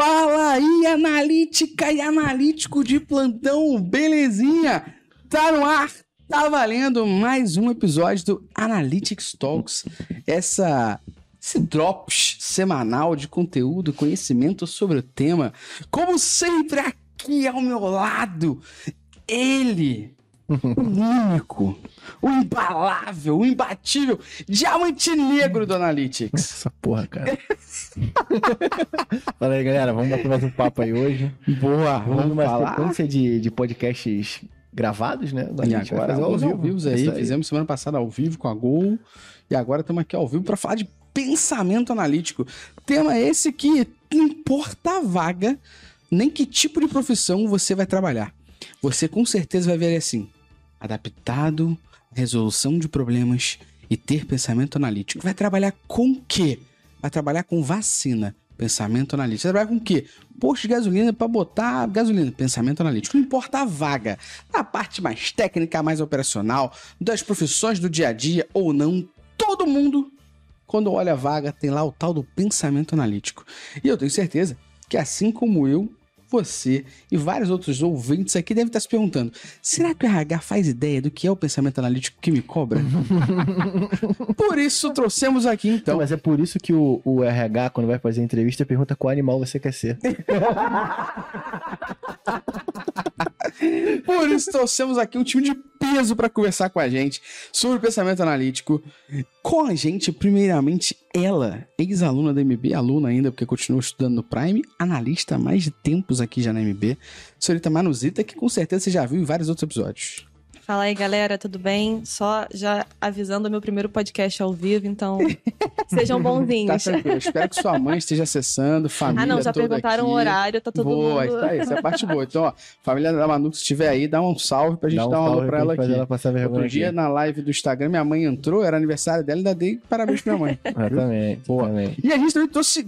Fala aí, analítica e analítico de plantão, belezinha? Tá no ar, tá valendo mais um episódio do Analytics Talks. Essa esse drops semanal de conteúdo, conhecimento sobre o tema. Como sempre aqui ao meu lado, ele, o único, o imbalável, o imbatível, diamante negro do Analytics. Essa porra, cara. Fala aí, galera. Vamos bater mais um papo aí hoje. Boa, Vamos vamos numa falar. sequência de, de podcasts gravados, né? E A gente vai agora, fazer alguns ao vivo aí. Isso Fizemos semana passada ao vivo com a Gol. E agora estamos aqui ao vivo para falar de pensamento analítico. Tema esse que importa a vaga, nem que tipo de profissão você vai trabalhar. Você com certeza vai ver assim: adaptado, resolução de problemas e ter pensamento analítico. Vai trabalhar com o quê? Vai trabalhar com vacina. Pensamento analítico. Vai trabalhar com o quê? Posto de gasolina para botar gasolina. Pensamento analítico. Não importa a vaga. A parte mais técnica, mais operacional, das profissões do dia a dia ou não, todo mundo, quando olha a vaga, tem lá o tal do pensamento analítico. E eu tenho certeza que assim como eu, você e vários outros ouvintes aqui devem estar se perguntando: será que o RH faz ideia do que é o pensamento analítico que me cobra? Por isso trouxemos aqui Então, então. mas é por isso que o, o RH, quando vai fazer entrevista, pergunta qual animal você quer ser. Por isso trouxemos aqui um time de peso para conversar com a gente sobre pensamento analítico. Com a gente, primeiramente, ela, ex-aluna da MB, aluna ainda, porque continua estudando no Prime, analista há mais de tempos aqui já na MB, senhorita Manuzita, que com certeza você já viu em vários outros episódios. Fala aí, galera, tudo bem? Só já avisando o meu primeiro podcast ao vivo, então sejam Tá bonzinhos. tranquilo. Espero que sua mãe esteja acessando, família ah, não, já toda perguntaram aqui. o horário, tá todo boa, mundo. tá aí, essa é a parte boa. Então, ó, família da Manu, se estiver aí, dá um salve pra gente Dá um dar um alô pra ela aqui. ela passar vergonha Outro dia, aqui. na live do Instagram, minha mãe entrou, era aniversário dela, ainda dei parabéns pra minha mãe. Exatamente. Boa. exatamente. E a gente também trouxe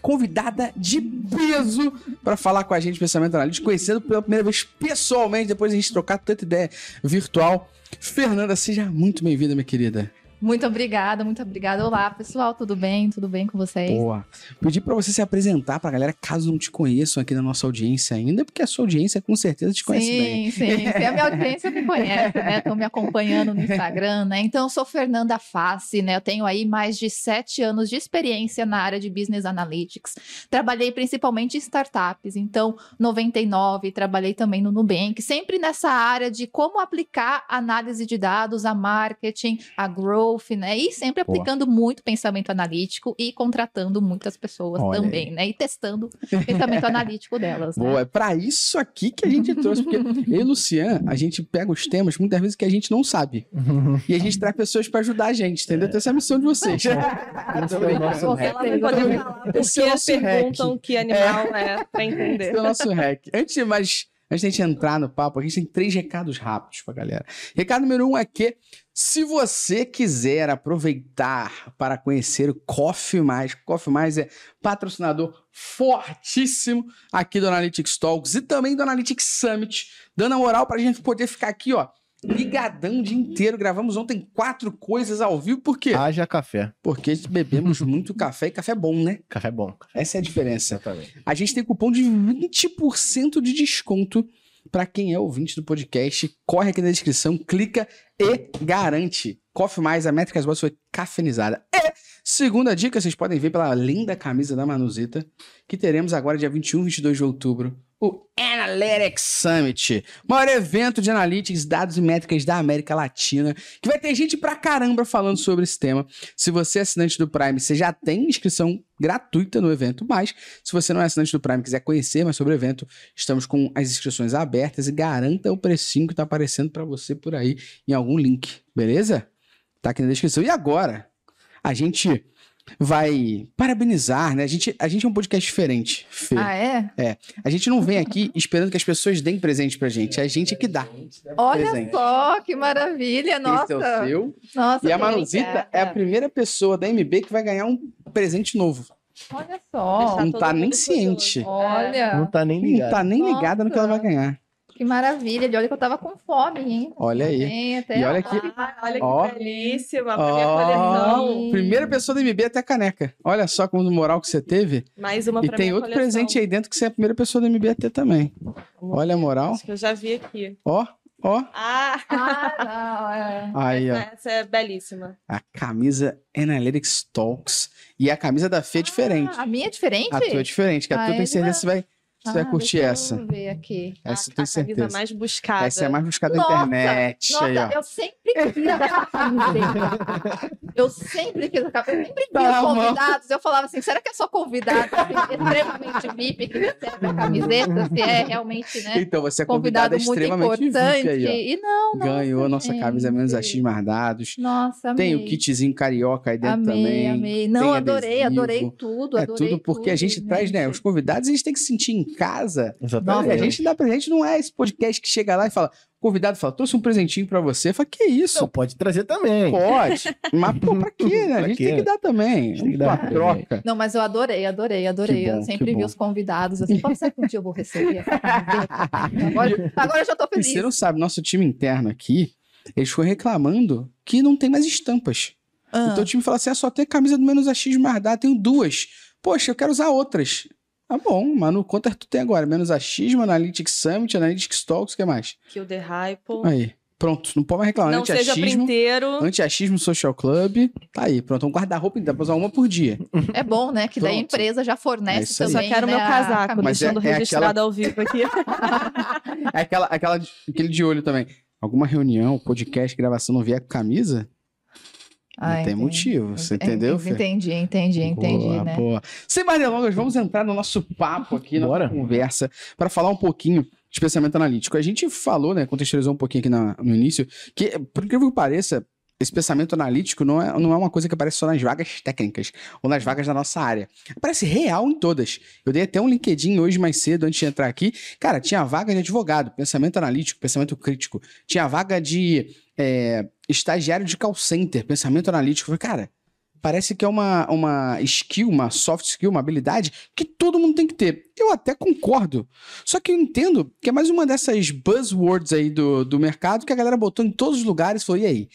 convidada de peso para falar com a gente pensamento analítico, conhecendo pela primeira vez pessoalmente, depois a gente trocar tanta ideia virtual. Fernanda, seja muito bem-vinda, minha querida. Muito obrigada, muito obrigada. Olá, pessoal, tudo bem? Tudo bem com vocês? Boa. Pedi para você se apresentar pra galera, caso não te conheçam aqui na nossa audiência ainda, porque a sua audiência com certeza te conhece bem. sim, sim, sim. A minha audiência me conhece, né? Estão me acompanhando no Instagram, né? Então, eu sou Fernanda Fassi, né? Eu tenho aí mais de sete anos de experiência na área de Business Analytics. Trabalhei principalmente em startups, então, 99, trabalhei também no Nubank, sempre nessa área de como aplicar análise de dados, a marketing, a growth, né? E sempre Boa. aplicando muito pensamento analítico e contratando muitas pessoas Olha também, né? E testando o pensamento analítico delas. né? Boa, é pra isso aqui que a gente trouxe, porque eu e Lucian, a gente pega os temas muitas vezes que a gente não sabe. E a gente traz pessoas pra ajudar a gente, entendeu? Então essa é a missão de vocês. Esse é o nosso Com Ela certeza. vai poder falar porque Esse é o nosso perguntam que animal é, pra entender. Esse é o nosso hack. Antes de mais. Antes da gente entrar no papo, a gente tem três recados rápidos pra galera. Recado número um é que, se você quiser aproveitar para conhecer o Coffee Mais, Coffee Mais é patrocinador fortíssimo aqui do Analytics Talks e também do Analytics Summit, dando a moral pra gente poder ficar aqui, ó, ligadão o dia inteiro. Gravamos ontem quatro coisas ao vivo, por quê? Haja café. Porque bebemos muito café e café é bom, né? Café bom. Essa é a diferença. Exatamente. A gente tem cupom de 20% de desconto para quem é ouvinte do podcast. Corre aqui na descrição, clica e garante. Coffee Mais, a Métricas Boas foi cafeinizada. E, segunda dica, vocês podem ver pela linda camisa da Manuzita, que teremos agora dia 21 e 22 de outubro, o Analytics Summit, maior evento de analytics, dados e métricas da América Latina, que vai ter gente pra caramba falando sobre esse tema. Se você é assinante do Prime, você já tem inscrição gratuita no evento, mas se você não é assinante do Prime e quiser conhecer mais sobre o evento, estamos com as inscrições abertas e garanta o precinho que tá aparecendo pra você por aí em algum link, beleza? Tá aqui na descrição. E agora, a gente vai parabenizar, né? A gente, a gente é um podcast diferente, Fê. Ah, é? A gente não vem aqui esperando que as pessoas deem presente pra gente, é a gente que dá. Olha presente. só, que maravilha, nossa. Esse é o seu. Nossa, E a Manuzita é a primeira pessoa da MB que vai ganhar um presente novo. Olha só. Não tá nem ciente. Olha. Não tá nem Não ligado. tá nem ligada no que ela vai Nossa. ganhar. Que maravilha. E olha que eu tava com fome, hein? Olha aí. Até E olha aqui. Ah, olha que Ó. belíssima, Ó, primeira pessoa do MB até a caneca. Olha só como moral que você teve. Mais uma E tem outro coleção. presente aí dentro que você é a primeira pessoa do MB a ter também. Olha a moral. Acho que eu já vi aqui. Ó, ó. Ah, Ah, não, é. Aí, ó. essa é belíssima. A camisa Analytics Talks. E a camisa da Fê é diferente. Ah, a minha é diferente? A tua é diferente, que a Ah, tua é tem certeza que você vai, você vai Ah, curtir essa. ver aqui. Essa eu a, tenho a camisa certeza. mais buscada. Essa é a mais buscada da Nossa, internet. Nossa, aí, eu sempre quis camiseta. Eu sempre quis essa camiseta. Eu sempre Tá os mão. convidados. Eu falava assim: será que é só convidado assim, extremamente VIP que recebe a camiseta? Se é realmente, né? Então, você é Convidado convidada muito extremamente importante. VIP aí. E não, não. Ganhou nossa camisa menos a X mais dados. Nossa, Tem amei. o kitzinho carioca aí dentro amei, também. amei. Não, Tem adorei, adesivo. adorei tudo. É adorei tudo porque a tudo, gente traz, né? Os convidados, eles têm que se sentir em casa. E Exatamente. a gente dá presente, não é esse podcast que chega lá e fala, o convidado fala, trouxe um presentinho pra você. Fala, que isso? Não, pode trazer também. Pode. Mas, pô, pra quê, né? A Pra gente quê? tem que dar também. Tem que Uma dar. troca. Não, mas eu adorei, adorei, adorei. Bom, eu sempre vi bom. os convidados assim, falei, será que um dia eu vou receber? Agora, agora eu já tô E feliz. você não sabe, nosso time interno aqui, eles foram reclamando que não tem mais estampas. Ah, Então o time fala assim: ah, só tem camisa do menos AX mais dá, tenho duas. Poxa, eu quero usar outras. Tá bom, mas no quanto é que tu tem agora? Menos AX, Analytics Summit, Analytics Talks, o que mais? Kill the Hype. Aí, pronto, não pode mais reclamar. Não seja Anti-achismo, printeiro. anti-achismo Social Club, tá aí, pronto, um guarda-roupa, dá pra usar uma por dia. é bom, né? Que daí a Pronto. empresa já É fornece isso aí. Eu só também. quero né, meu casaco, é- deixando é registrado ao vivo aqui. É aquela, aquela, aquele de olho também. Alguma reunião, podcast, gravação, não vier com camisa? Ah, não tem entendi. motivo, você Ent- entendeu? Entendi, entendi, entendi, boa, né? boa. Sem mais delongas, vamos entrar no nosso papo aqui, na Bora. conversa, para falar um pouquinho de pensamento analítico. A gente falou, né, contextualizou um pouquinho aqui na- no início, que, por incrível que pareça, esse pensamento analítico não é, não é uma coisa que aparece só nas vagas técnicas ou nas vagas da nossa área. Aparece real em todas. Eu dei até um LinkedIn hoje mais cedo, antes de entrar aqui. Cara, tinha vaga de advogado, pensamento analítico, pensamento crítico. Tinha vaga de é, estagiário de call center, pensamento analítico. Cara, parece que é uma, uma skill, uma soft skill, uma habilidade que todo mundo tem que ter. Eu até concordo. Só que eu entendo que é mais uma dessas buzzwords aí do, do mercado que a galera botou em todos os lugares e falou, e aí?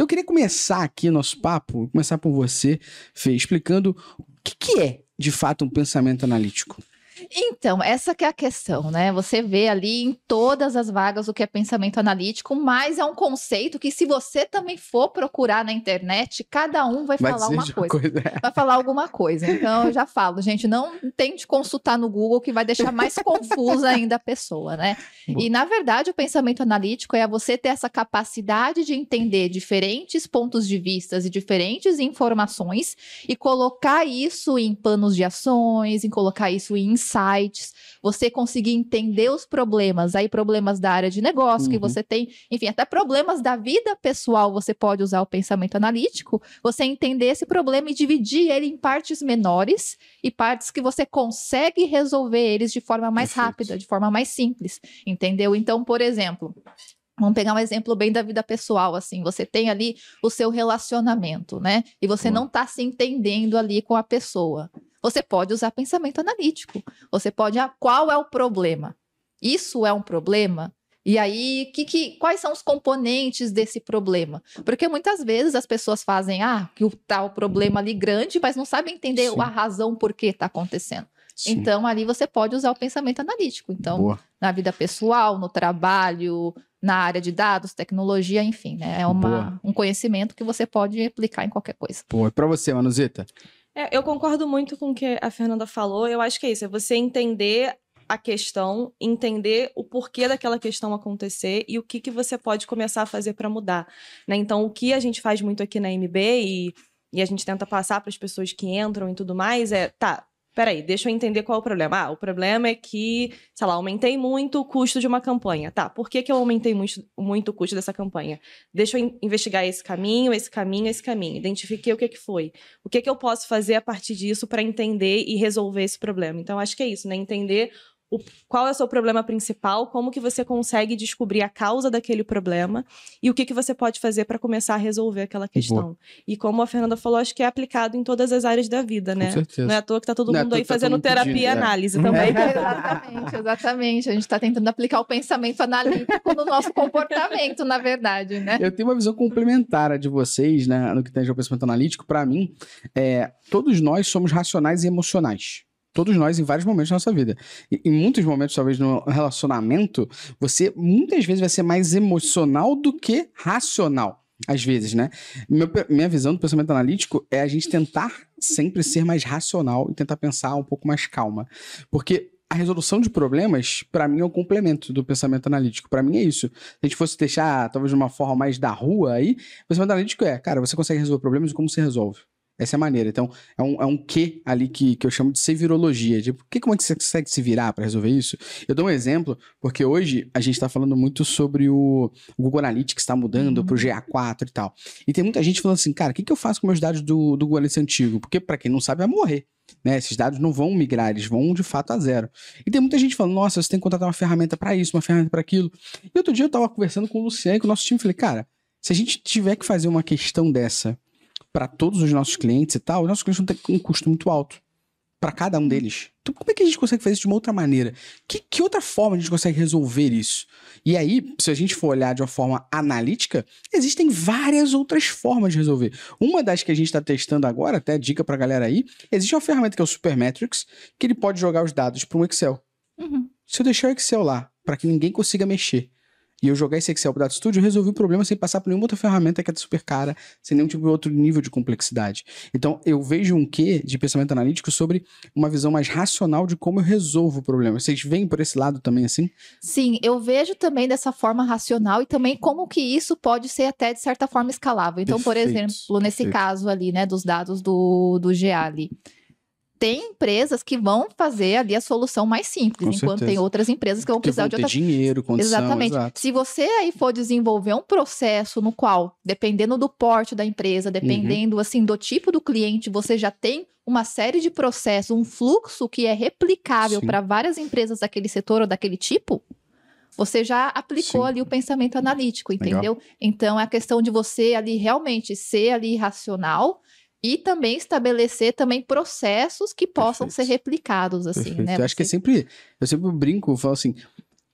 Então eu queria começar aqui nosso papo, começar por você, Fê, explicando o que, que é, de fato, um pensamento analítico. Então, essa que é a questão, né? Você vê ali em todas as vagas o que é pensamento analítico, mas é um conceito que se você também for procurar na internet, cada um vai, falar dizer uma de coisa. Vai falar alguma coisa. Então, eu já falo, gente, não tente consultar no Google que vai deixar mais confusa ainda a pessoa, né? E, na verdade, o pensamento analítico é você ter essa capacidade de entender diferentes pontos de vista e diferentes informações e colocar isso em planos de ações, em colocar isso em insights, você conseguir entender os problemas, aí problemas da área de negócio que Uhum. você tem, enfim, até problemas da vida pessoal, você pode usar o pensamento analítico, você entender esse problema e dividir ele em partes menores e partes que você consegue resolver eles de forma mais Perfeito. rápida, de forma mais simples, entendeu? Então, por exemplo, Vamos pegar um exemplo bem da vida pessoal, assim. Você tem ali o seu relacionamento, né? E você não tá se entendendo ali com a pessoa. Você pode usar pensamento analítico. Você pode, ah, qual é o problema? Isso é um problema? E aí, que, que, quais são os componentes desse problema? Porque muitas vezes as pessoas fazem, ah, que o tal problema ali grande, mas não sabem entender Sim. a razão por que está acontecendo. Sim. Então, ali você pode usar o pensamento analítico. Então, Boa. na vida pessoal, no trabalho, na área de dados, tecnologia, enfim, né? É uma, Boa. um conhecimento que você pode aplicar em qualquer coisa. Pô, e pra você, Manuzita? É, eu concordo muito com o que a Fernanda falou. Eu acho que é isso, é você entender a questão, entender o porquê daquela questão acontecer e o que, que você pode começar a fazer para mudar. né? Então, o que a gente faz muito aqui na MB e, e a gente tenta passar para as pessoas que entram e tudo mais é, tá, peraí, deixa eu entender qual é o problema. Ah, o problema é que, sei lá, aumentei muito o custo de uma campanha. Tá, por que, que eu aumentei muito, muito o custo dessa campanha? Deixa eu in- investigar esse caminho, esse caminho, esse caminho. Identifiquei o que, que foi. O que, que eu posso fazer a partir disso para entender e resolver esse problema? Então, acho que é isso, né? Entender o, qual é o seu problema principal, como que você consegue descobrir a causa daquele problema e o que, que você pode fazer para começar a resolver aquela questão. E como a Fernanda falou, acho que é aplicado em todas as áreas da vida, né? Com certeza. Não é à toa que tá todo Não é mundo toa aí tá fazendo terapia pedindo, e é. análise também. exatamente, exatamente. A gente está tentando aplicar o pensamento analítico no nosso comportamento, na verdade, né? Eu tenho uma visão complementar à de vocês, né, no que tange ao pensamento analítico. Para mim, é, todos nós somos racionais e emocionais. Todos nós, em vários momentos da nossa vida. E, em muitos momentos, talvez no relacionamento, você muitas vezes vai ser mais emocional do que racional. Às vezes, né? Meu minha visão do pensamento analítico é a gente tentar sempre ser mais racional e tentar pensar um pouco mais calma. Porque a resolução de problemas, para mim, é o complemento do pensamento analítico. Para mim é isso. Se a gente fosse deixar, talvez, de uma forma mais da rua aí, o pensamento analítico é, cara, você consegue resolver problemas e como você resolve. Essa é a maneira. Então, é um, é um quê ali que, que eu chamo de ser virologia. Tipo, que, como é que você consegue se virar para resolver isso? Eu dou um exemplo, porque hoje a gente está falando muito sobre o Google Analytics está mudando Uhum. pro GA4 e tal. E tem muita gente falando assim, cara, o que, que eu faço com meus dados do, do Google Analytics antigo? Porque, para quem não sabe, vai morrer. Né? Esses dados não vão migrar, eles vão de fato a zero. E tem muita gente falando, nossa, você tem que contratar uma ferramenta para isso, uma ferramenta para aquilo. E outro dia eu tava conversando com o Luciano e com o nosso time, falei, cara, se a gente tiver que fazer uma questão dessa para todos os nossos clientes e tal, os nossos clientes vão ter um custo muito alto para cada um deles. Então, como é que a gente consegue fazer isso de uma outra maneira? Que, que outra forma a gente consegue resolver isso? E aí, se a gente for olhar de uma forma analítica, existem várias outras formas de resolver. Uma das que a gente está testando agora, até dica para a galera aí, existe uma ferramenta que é o Supermetrics, que ele pode jogar os dados para um Excel. Uhum. Se eu deixar o Excel lá, para que ninguém consiga mexer, e eu jogar esse Excel pro Data Studio, eu resolvi o problema sem passar por nenhuma outra ferramenta que é super cara, sem nenhum tipo de outro nível de complexidade. Então, eu vejo um quê de pensamento analítico sobre uma visão mais racional de como eu resolvo o problema. Vocês veem por esse lado também assim? Sim, eu vejo também dessa forma racional e também como que isso pode ser até de certa forma escalável. Então, por Perfeito, exemplo, nesse perfeito. caso ali, né, dos dados do, do GA ali. Tem empresas que vão fazer ali a solução mais simples, Com enquanto certeza. tem outras empresas que vão precisar vão de outras dinheiro, condição, Exatamente. exato. Se você aí for desenvolver um processo no qual, dependendo do porte da empresa, dependendo Uhum. assim do tipo do cliente, você já tem uma série de processos, um fluxo que é replicável para várias empresas daquele setor ou daquele tipo, você já aplicou Sim. ali o pensamento analítico, Legal. entendeu? Então é a questão de você ali realmente ser ali racional e também estabelecer também processos que possam Perfeito. ser replicados assim, Perfeito. né? Eu acho que é sempre. Eu sempre brinco, eu falo assim.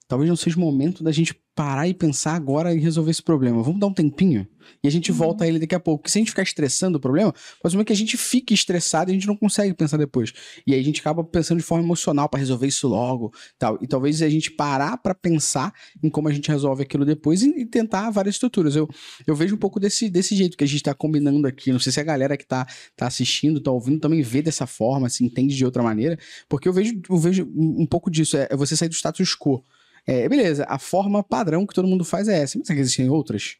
Talvez não seja o momento da gente parar e pensar agora em resolver esse problema. Vamos dar um tempinho e a gente Uhum. volta a ele daqui a pouco. Porque se a gente ficar estressando o problema, pode ser que a gente fique estressado e a gente não consegue pensar depois. E aí a gente acaba pensando de forma emocional para resolver isso logo, tal. E talvez a gente parar para pensar em como a gente resolve aquilo depois e, e tentar várias estruturas. Eu, eu vejo um pouco desse, desse jeito que a gente tá combinando aqui. Não sei se a galera que tá, tá assistindo, tá ouvindo, também vê dessa forma, se entende de outra maneira. Porque eu vejo, eu vejo um um pouco disso. É, é você sair do status quo. É, beleza, a forma padrão que todo mundo faz é essa. Mas existem outras?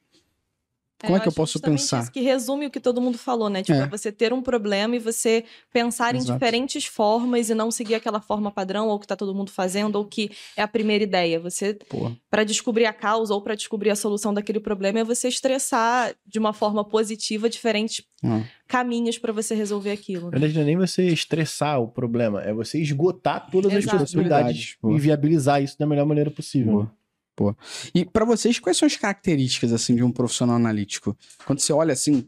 Como é que eu posso pensar? Isso que resume o que todo mundo falou, né? Tipo, É. é. você ter um problema e você pensar em Exato. diferentes formas e não seguir aquela forma padrão ou que tá todo mundo fazendo ou que é a primeira ideia. Você para descobrir a causa ou para descobrir a solução daquele problema é você estressar de uma forma positiva diferentes ó. caminhos para você resolver aquilo. Na né? verdade, não é nem você estressar o problema, é você esgotar todas as Exato. possibilidades Boa. e viabilizar isso da melhor maneira possível. Boa. Boa. E pra vocês, quais são as características assim de um profissional analítico? Quando você olha assim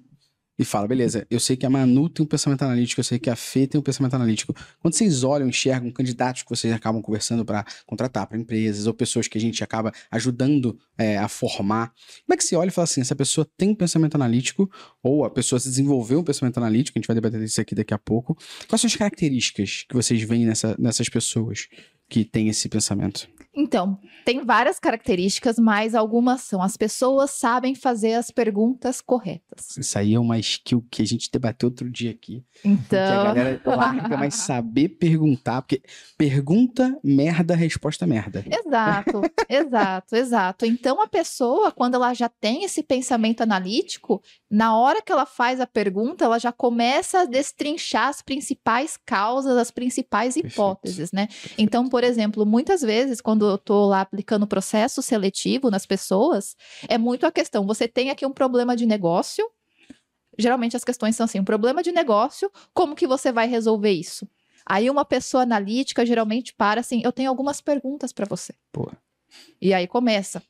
e fala, beleza, eu sei que a Manu tem um pensamento analítico, eu sei que a Fê tem um pensamento analítico. Quando vocês olham, enxergam candidatos que vocês acabam conversando para contratar para empresas ou pessoas que a gente acaba ajudando é, a formar, como é que você olha e fala assim, essa pessoa tem um pensamento analítico ou a pessoa se desenvolveu um pensamento analítico, a gente vai debater isso aqui daqui a pouco. Quais são as características que vocês veem nessa- nessas pessoas que têm esse pensamento? Então, tem várias características, mas algumas são as pessoas sabem fazer as perguntas corretas. Isso aí é uma skill que a gente debateu outro dia aqui. Que a Então, galera larga, mas saber perguntar, porque pergunta, merda, resposta, merda. Exato, exato, exato. Então a pessoa, quando ela já tem esse pensamento analítico, na hora que ela faz a pergunta, ela já começa a destrinchar as principais causas, as principais Perfeito. hipóteses, né? Então, por exemplo, muitas vezes, quando eu tô lá aplicando processo seletivo nas pessoas, é muito a questão: você tem aqui um problema de negócio. Geralmente as questões são assim: um problema de negócio, como que você vai resolver isso? Aí uma pessoa analítica geralmente para assim, eu tenho algumas perguntas para você. Pô. E aí começa.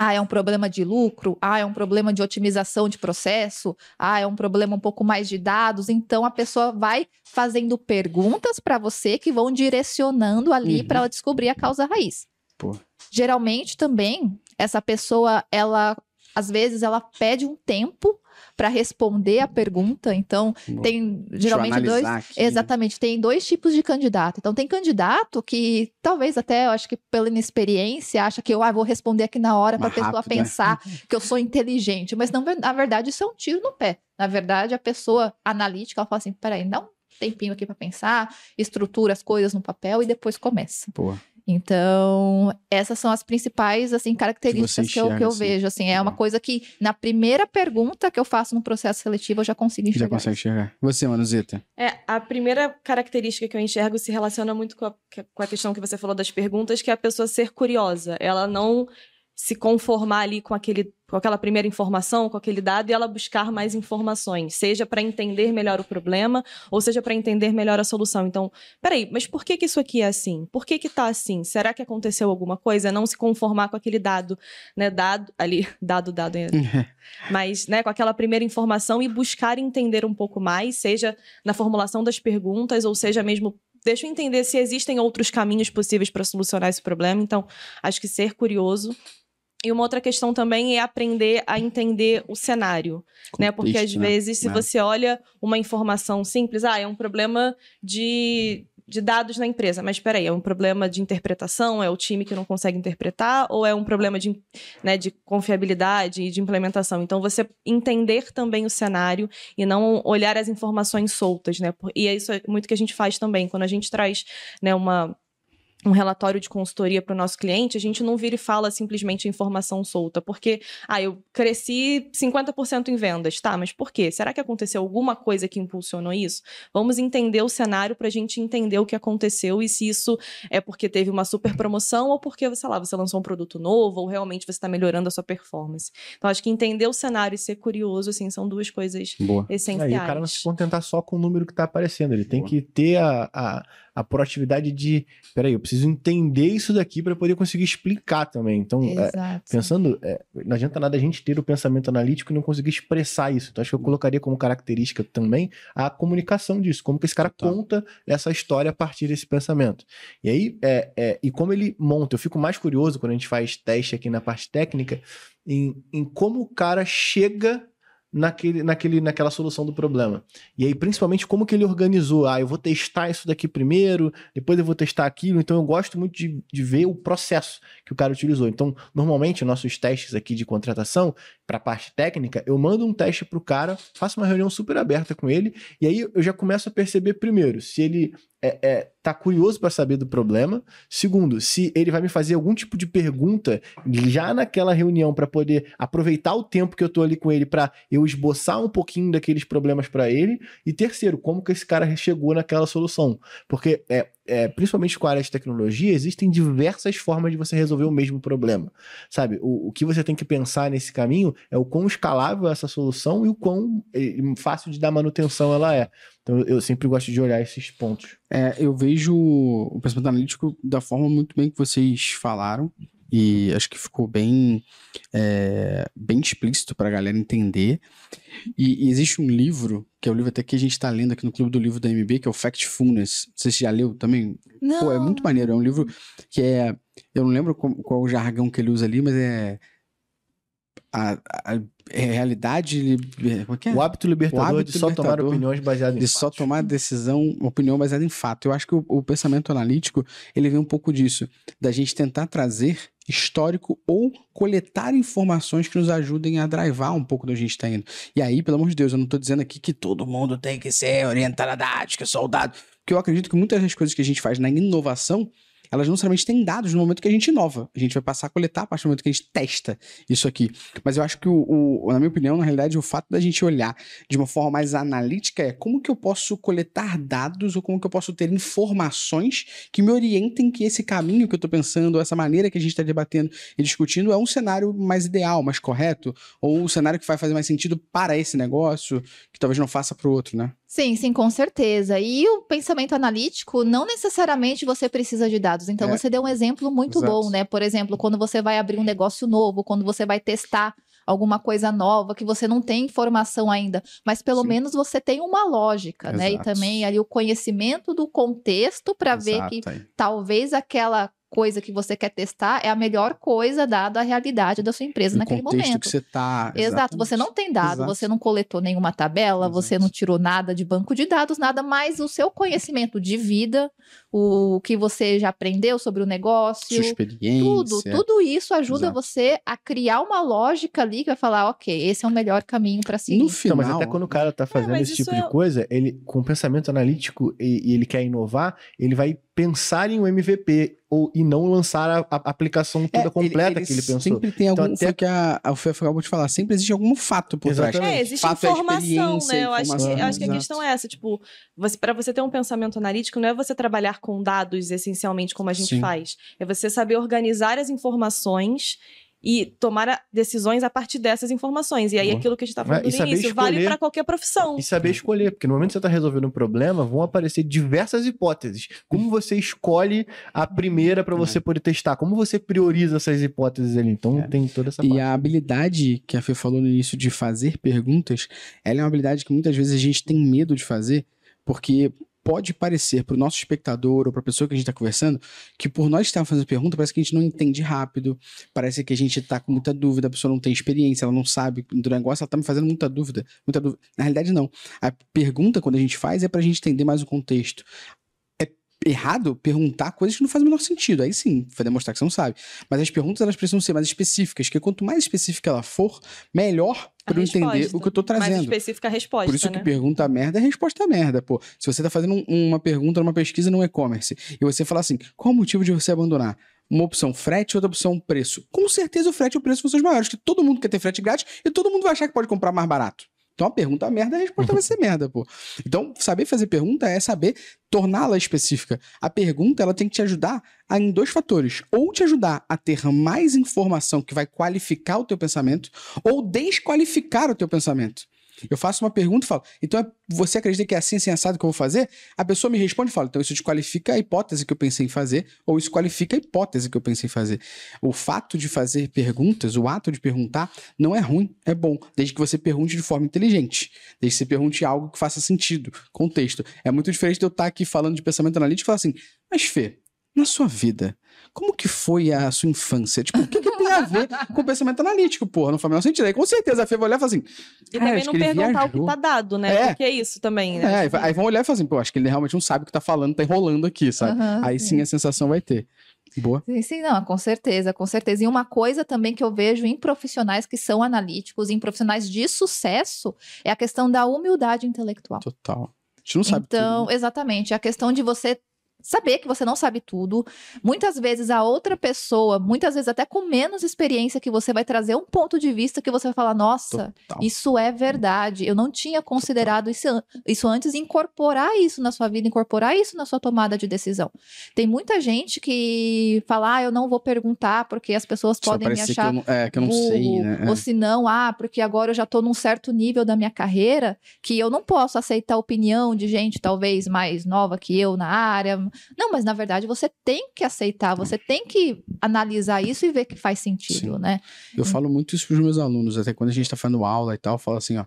Ah, é um problema de lucro? Ah, é um problema de otimização de processo? Ah, é um problema um pouco mais de dados? Então a pessoa vai fazendo perguntas para você que vão direcionando ali Uhum. para ela descobrir a causa raiz. Pô. Geralmente também essa pessoa, ela às vezes ela pede um tempo para responder a pergunta. Então Boa. tem geralmente dois aqui. Exatamente, tem dois tipos de candidato. Então, tem candidato que talvez até, eu acho que pela inexperiência, acha que eu ah, vou responder aqui na hora para a pessoa rápido, né? pensar que eu sou inteligente. Mas, não, na verdade, isso é um tiro no pé. Na verdade, a pessoa analítica, ela fala assim: peraí, dá um tempinho aqui para pensar, estrutura as coisas no papel e depois começa. Pô. Então, essas são as principais assim características que, eu, enxerga, que eu assim. vejo. Assim, é uma Tá. coisa que na primeira pergunta que eu faço no processo seletivo eu já consigo Já enxergar. consegue enxergar. Você, Manuzita. É, a primeira característica que eu enxergo se relaciona muito com a, com a questão que você falou das perguntas, que é a pessoa ser curiosa. Ela não se conformar ali com, aquele, com aquela primeira informação, com aquele dado, e ela buscar mais informações, seja para entender melhor o problema, ou seja para entender melhor a solução. Então, peraí, mas por que, que isso aqui é assim? Por que que tá assim? Será que aconteceu alguma coisa? Não se conformar com aquele dado, né? Dado ali, dado, dado, é, mas né, com aquela primeira informação e buscar entender um pouco mais, seja na formulação das perguntas, ou seja mesmo. Deixa eu entender se existem outros caminhos possíveis para solucionar esse problema. Então, acho que ser curioso. E uma outra questão também é aprender a entender o cenário, né? Porque às Contexto, né? vezes, se Né? você olha uma informação simples, ah, é um problema de, de dados na empresa. Mas peraí, é um problema de interpretação? É o time que não consegue interpretar? Ou é um problema de, né, de confiabilidade e de implementação? Então, você entender também o cenário e não olhar as informações soltas, né? E é isso é muito que a gente faz também. Quando a gente traz né, uma um relatório de consultoria para o nosso cliente, a gente não vira e fala simplesmente informação solta, porque, ah, eu cresci 50% em vendas, tá, mas por quê? Será que aconteceu alguma coisa que impulsionou isso? Vamos entender o cenário para a gente entender o que aconteceu e se isso é porque teve uma super promoção ou porque, sei lá, você lançou um produto novo ou realmente você está melhorando a sua performance. Então, acho que entender o cenário e ser curioso, assim, são duas coisas Boa. essenciais. Aí o cara não se contentar só com o número que tá aparecendo. Ele tem Boa. que ter a, a, a proatividade de. Peraí, eu preciso entender isso daqui para poder conseguir explicar também. Então, é, pensando, é, não adianta nada a gente ter o pensamento analítico e não conseguir expressar isso. Então, acho que eu colocaria como característica também a comunicação disso, como que esse cara Total. conta essa história a partir desse pensamento. E aí, é, é, e como ele monta, eu fico mais curioso quando a gente faz teste aqui na parte técnica, em, em como o cara chega naquele, naquele, naquela solução do problema. E aí, principalmente, como que ele organizou. Ah, eu vou testar isso daqui primeiro, depois eu vou testar aquilo. Então, eu gosto muito de, de ver o processo que o cara utilizou. Então, normalmente, nossos testes aqui de contratação, para a parte técnica, eu mando um teste para o cara, faço uma reunião super aberta com ele, e aí eu já começo a perceber, primeiro, se ele é, é, tá curioso para saber do problema. Segundo, se ele vai me fazer algum tipo de pergunta já naquela reunião para poder aproveitar o tempo que eu tô ali com ele para eu esboçar um pouquinho daqueles problemas para ele. E terceiro, como que esse cara chegou naquela solução? Porque é, é, principalmente com a área de tecnologia, existem diversas formas de você resolver o mesmo problema. Sabe? O, o que você tem que pensar nesse caminho é o quão escalável é essa solução e o quão eh, fácil de dar manutenção ela é. Então eu sempre gosto de olhar esses pontos. É, eu vejo o pensamento analítico da forma muito bem que vocês falaram. E acho que ficou bem, é, bem explícito para a galera entender. E, e existe um livro, que é o livro até que a gente está lendo aqui no Clube do Livro da MB, que é o Factfulness. Não sei se você já leu também. Não. Pô, é muito maneiro. É um livro que é. Eu não lembro qual, qual o jargão que ele usa ali, mas é. A, a- é realidade. é que é? O hábito libertador hábito de só tomar libertador opiniões baseadas em de só tomar decisão, opinião baseada em fato. Eu acho que o, o pensamento analítico, ele vem um pouco disso, da gente tentar trazer histórico ou coletar informações que nos ajudem a drivar um pouco da gente está indo. E aí, pelo amor de Deus, eu não tô dizendo aqui que todo mundo tem que ser orientado à dádica, soldado, porque eu acredito que muitas das coisas que a gente faz na inovação, elas não necessariamente têm dados no momento que a gente inova. A gente vai passar a coletar a partir do momento que a gente testa isso aqui. Mas eu acho que, o, o- na minha opinião, na realidade, o fato da gente olhar de uma forma mais analítica é como que eu posso coletar dados ou como que eu posso ter informações que me orientem que esse caminho que eu estou pensando, essa maneira que a gente está debatendo e discutindo é um cenário mais ideal, mais correto, ou um cenário que vai fazer mais sentido para esse negócio, que talvez não faça para o outro, né? Sim, sim, com certeza. E o pensamento analítico, não necessariamente você precisa de dados. Então, É. você deu um exemplo muito Exato. bom, né? Por exemplo, quando você vai abrir um negócio novo, quando você vai testar alguma coisa nova que você não tem informação ainda, mas pelo Sim. menos você tem uma lógica, né? E Exato. também ali o conhecimento do contexto para ver que Exato, talvez aquela coisa que você quer testar é a melhor coisa dada a realidade da sua empresa No naquele contexto momento. que você tá. Exato, você não tem dado, Exato. você não coletou nenhuma tabela, você Exato. não tirou nada de banco de dados, nada mais o seu conhecimento de vida, o que você já aprendeu sobre o negócio, Sua experiência. tudo, tudo isso ajuda Exato. você a criar uma lógica ali que vai falar, ok, esse é o melhor caminho para seguir. No final. Então, mas até quando o cara tá fazendo mas esse tipo isso de é- coisa, ele com pensamento analítico e, e ele quer inovar, ele vai pensar em um MVP ou, e não lançar a, a aplicação toda É, completa que ele pensou. Sempre tem algum. Então, até- Foi o que a, a Fê acabou de falar. Sempre existe algum fato por trás. Exatamente. É, existe Fato é informação, né? Eu acho que, eu acho que a questão é essa, tipo, você, para você ter um pensamento analítico, não é você trabalhar com dados essencialmente como a gente Sim. faz. É você saber organizar as informações e tomar decisões a partir dessas informações. E aí, aquilo que a gente tá É, falando e no início, vale escolher- para qualquer profissão. E saber escolher, porque no momento que você está resolvendo um problema, vão aparecer diversas hipóteses. Como você escolhe a primeira para você poder testar? Como você prioriza essas hipóteses ali? Então É. tem toda essa E parte. a habilidade que a Fê falou no início de fazer perguntas, ela é uma habilidade que muitas vezes a gente tem medo de fazer, porque pode parecer para o nosso espectador ou para a pessoa que a gente está conversando que por nós estarmos fazendo pergunta, parece que a gente não entende rápido, parece que a gente está com muita dúvida, a pessoa não tem experiência, ela não sabe do negócio, ela está me fazendo muita dúvida, muita dúvida. Na realidade, não. A pergunta, quando a gente faz, é para a gente entender mais o contexto. É errado perguntar coisas que não fazem o menor sentido. Aí sim, vai demonstrar que você não sabe. Mas as perguntas elas precisam ser mais específicas, porque quanto mais específica ela for, melhor para eu entender o que eu tô Mais trazendo. específica a resposta, Por isso né? que pergunta merda é resposta merda, pô. Se você tá fazendo um- uma pergunta numa pesquisa no e-commerce e você fala assim, qual o motivo de você abandonar? Uma opção frete, outra opção preço. Com certeza o frete e o preço vão ser os maiores, que todo mundo quer ter frete grátis e todo mundo vai achar que pode comprar mais barato. Então a pergunta merda, a resposta vai ser merda, pô. Então, saber fazer pergunta é saber torná-la específica. A pergunta, ela tem que te ajudar a, em dois fatores. Ou te ajudar a ter mais informação que vai qualificar o teu pensamento, ou desqualificar o teu pensamento. Eu faço uma pergunta e falo, então é- você acredita que é assim, assim, assado que eu vou fazer? A pessoa me responde e fala, então isso desqualifica a hipótese que eu pensei em fazer, ou isso qualifica a hipótese que eu pensei em fazer. O fato de fazer perguntas, o ato de perguntar, não é ruim, é bom, desde que você pergunte de forma inteligente, desde que você pergunte algo que faça sentido, contexto. É muito diferente de eu estar aqui falando de pensamento analítico e falar assim, mas Fê, na sua vida, como que foi a sua infância? Tipo, o que, que tem a ver com o pensamento analítico, porra? Não faz o menor sentido. Aí com certeza a Fê vai olhar e falar assim, E também não perguntar o que tá dado, né? É. Porque é isso também, né? é, aí vão olhar e falar assim, pô, acho que ele realmente não sabe o que tá falando, tá enrolando aqui, sabe? Aham, aí sim a sensação vai ter. Boa. Sim, sim, não, com certeza, com certeza. E uma coisa também que eu vejo em profissionais que são analíticos, em profissionais de sucesso, é a questão da humildade intelectual. Total. A gente não sabe então, tudo. né? exatamente, a questão de você saber que você não sabe tudo. Muitas vezes a outra pessoa, muitas vezes até com menos experiência que você vai trazer um ponto de vista que você vai falar, nossa, Total. isso é verdade. Eu não tinha considerado isso, isso antes, incorporar isso na sua vida, incorporar isso na sua tomada de decisão. Tem muita gente que fala, ah, eu não vou perguntar porque as pessoas Só podem me parecer que achar eu é, que eu não sei, burro, né? Ou se não, ah, porque agora eu já tô num certo nível da minha carreira que eu não posso aceitar a opinião de gente talvez mais nova que eu na área. Não, mas na verdade você tem que aceitar, você tem que analisar isso e ver que faz sentido, Sim. né? Eu falo muito isso pros meus alunos, até quando a gente tá fazendo aula e tal, eu falo assim, ó.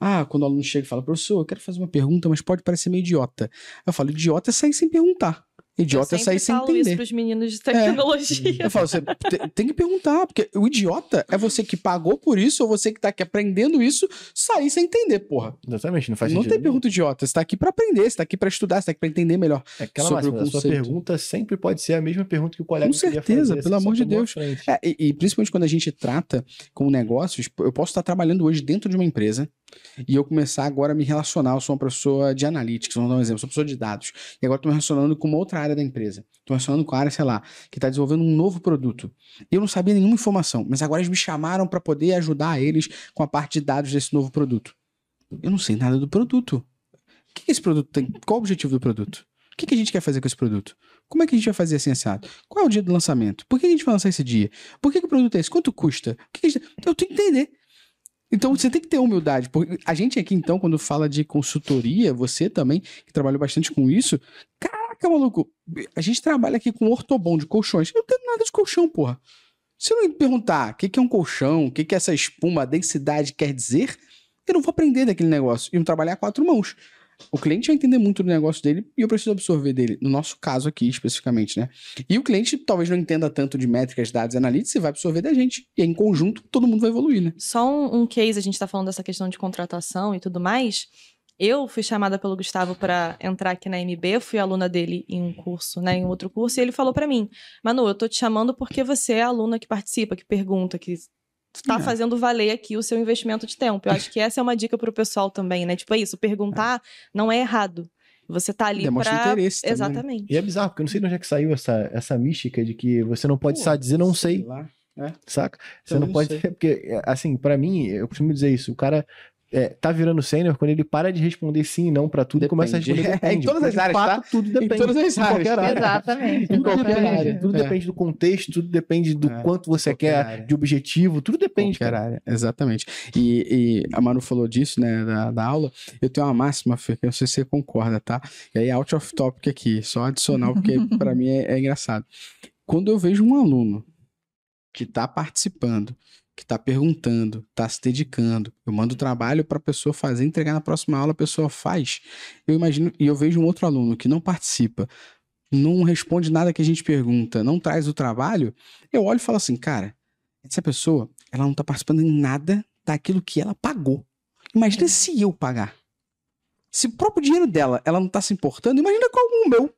Ah, quando o aluno chega e fala, professor, eu quero fazer uma pergunta, mas pode parecer meio idiota. Eu falo, idiota é sair sem perguntar. Idiota eu é sair sem falo isso entender. pros meninos de tecnologia. Eu falo, você te- tem que perguntar, porque o idiota é você que pagou por isso, ou você que tá aqui aprendendo isso, sair sem entender, porra. Exatamente, não faz não sentido. tem nenhum. pergunta idiota, você tá aqui pra aprender, você tá aqui pra estudar, você tá aqui pra entender melhor. É aquela sobre o máxima, a sua pergunta sempre pode ser a mesma pergunta que o colega Com certeza, fazer, pelo amor de Deus. É, e, e principalmente quando a gente trata com negócios, eu posso estar trabalhando hoje dentro de uma empresa e eu começar agora a me relacionar. Eu sou uma pessoa de analytics, vamos dar um exemplo, sou uma pessoa de dados. E agora estou me relacionando com uma outra área da empresa. Estou me relacionando com a área, sei lá, que está desenvolvendo um novo produto. Eu não sabia nenhuma informação, mas agora eles me chamaram para poder ajudar eles com a parte de dados desse novo produto. Eu não sei nada do produto. O que esse produto tem? Qual o objetivo do produto? O que, que a gente quer fazer com esse produto? Como é que a gente vai fazer assim assado? Qual é o dia do lançamento? Por que a gente vai lançar esse dia? Por que, que o produto é esse? Quanto custa? Que gente... Eu tenho que entender. Então você tem que ter humildade. Porque a gente aqui, então, quando fala de consultoria, você também, que trabalhou bastante com isso, caraca, maluco, a gente trabalha aqui com ortobom de colchões. Eu não tenho nada de colchão, porra. Se eu não me perguntar o que é um colchão, o que que essa espuma, a densidade quer dizer, eu não vou aprender daquele negócio. E não trabalhar quatro mãos. O cliente vai entender muito do negócio dele e eu preciso absorver dele. No nosso caso aqui, especificamente, né? E o cliente talvez não entenda tanto de métricas, dados e analytics e vai absorver da gente. E aí, em conjunto, todo mundo vai evoluir, né? Só um, um case, a gente tá falando dessa questão de contratação e tudo mais. Eu fui chamada pelo Gustavo para entrar aqui na MB, fui aluna dele em um curso, né, em outro curso, e ele falou para mim: "Manu, eu tô te chamando porque você é a aluna que participa, que pergunta, que tá É. fazendo valer aqui o seu investimento de tempo". Eu acho que essa é uma dica pro pessoal também, né? Tipo, é isso, perguntar não é errado. Você tá ali Demonstra pra interesse também. Exatamente. E é bizarro, porque eu não sei de onde é que saiu essa, essa mística de que você não pode Pô, só dizer não sei, lá. saca? Você Também não pode. sei. Porque, assim, pra mim, eu costumo dizer isso, o cara. É, tá virando sênior quando ele para de responder sim e não pra tudo e começa a Depende. responder É, em depende. todas as áreas, fato, Tudo depende. todas as Em áreas. área. Exatamente. Em qualquer Exatamente. área. Tudo É. depende do contexto, tudo depende do É, quanto você qualquer quer, área. de objetivo, tudo depende. Qualquer cara. área, exatamente. E, e a Manu falou disso, né, da, da aula. Eu tenho uma máxima, Fê, que eu não sei se você concorda, tá? E aí, out of topic aqui, só adicional, porque pra mim é, é engraçado. Quando eu vejo um aluno que tá participando, que tá perguntando, tá se dedicando, eu mando trabalho pra pessoa fazer, entregar na próxima aula, a pessoa faz. Eu imagino, e eu vejo um outro aluno que não participa, não responde nada que a gente pergunta, não traz o trabalho, eu olho e falo assim, cara, essa pessoa, ela não tá participando em nada daquilo que ela pagou. Imagina se eu pagar. Se o próprio dinheiro dela, ela não tá se importando, imagina com o meu.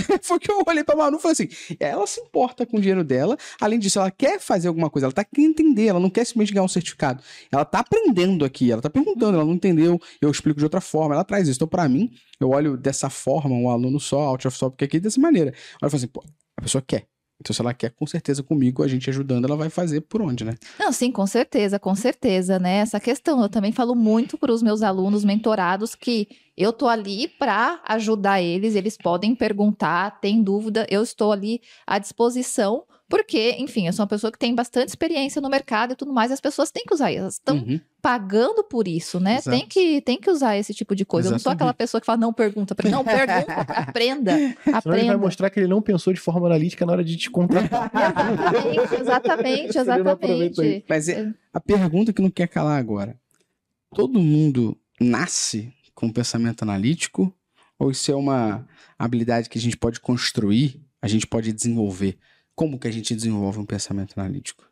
Foi que eu olhei pra Manu e falei assim: ela se importa com o dinheiro dela. Além disso, ela quer fazer alguma coisa, ela tá querendo entender, ela não quer simplesmente ganhar um certificado. Ela tá aprendendo aqui, ela tá perguntando, ela não entendeu, eu explico de outra forma, ela traz isso. Então, pra mim, eu olho dessa forma, um aluno só, out of topic aqui, dessa maneira. Olha, eu falo assim, pô, a pessoa quer. Então, se ela quer, com certeza, comigo, a gente ajudando, ela vai fazer por onde, né? Não, sim, com certeza, com certeza, né? Essa questão. Eu também falo muito para os meus alunos mentorados que eu tô ali para ajudar eles, eles podem perguntar, tem dúvida, eu estou ali à disposição, porque, enfim, eu sou uma pessoa que tem bastante experiência no mercado e tudo mais, e as pessoas têm que usar, elas estão Uhum. pagando por isso, né? Exato. Tem que, tem que usar esse tipo de coisa. Eu não sou aquela pessoa que fala, não pergunta, não pergunta, aprenda, Senão ele vai aprenda. mostrar que ele não pensou de forma analítica na hora de te contratar. Exatamente, exatamente, exatamente. Mas é a pergunta que não quer calar agora. Todo mundo nasce com pensamento analítico? Ou isso é uma habilidade que a gente pode construir, a gente pode desenvolver? Como que a gente desenvolve um pensamento analítico?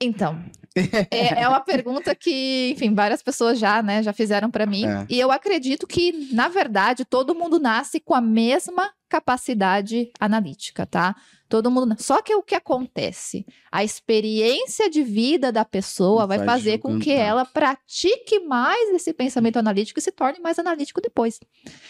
Então, é, é uma pergunta que, enfim, várias pessoas já, né, já fizeram para mim. É. E eu acredito que, na verdade, todo mundo nasce com a mesma capacidade analítica, tá? Todo mundo. Só que o que acontece? A experiência de vida da pessoa vai Vai fazer com que ela pratique mais esse pensamento analítico e se torne mais analítico depois.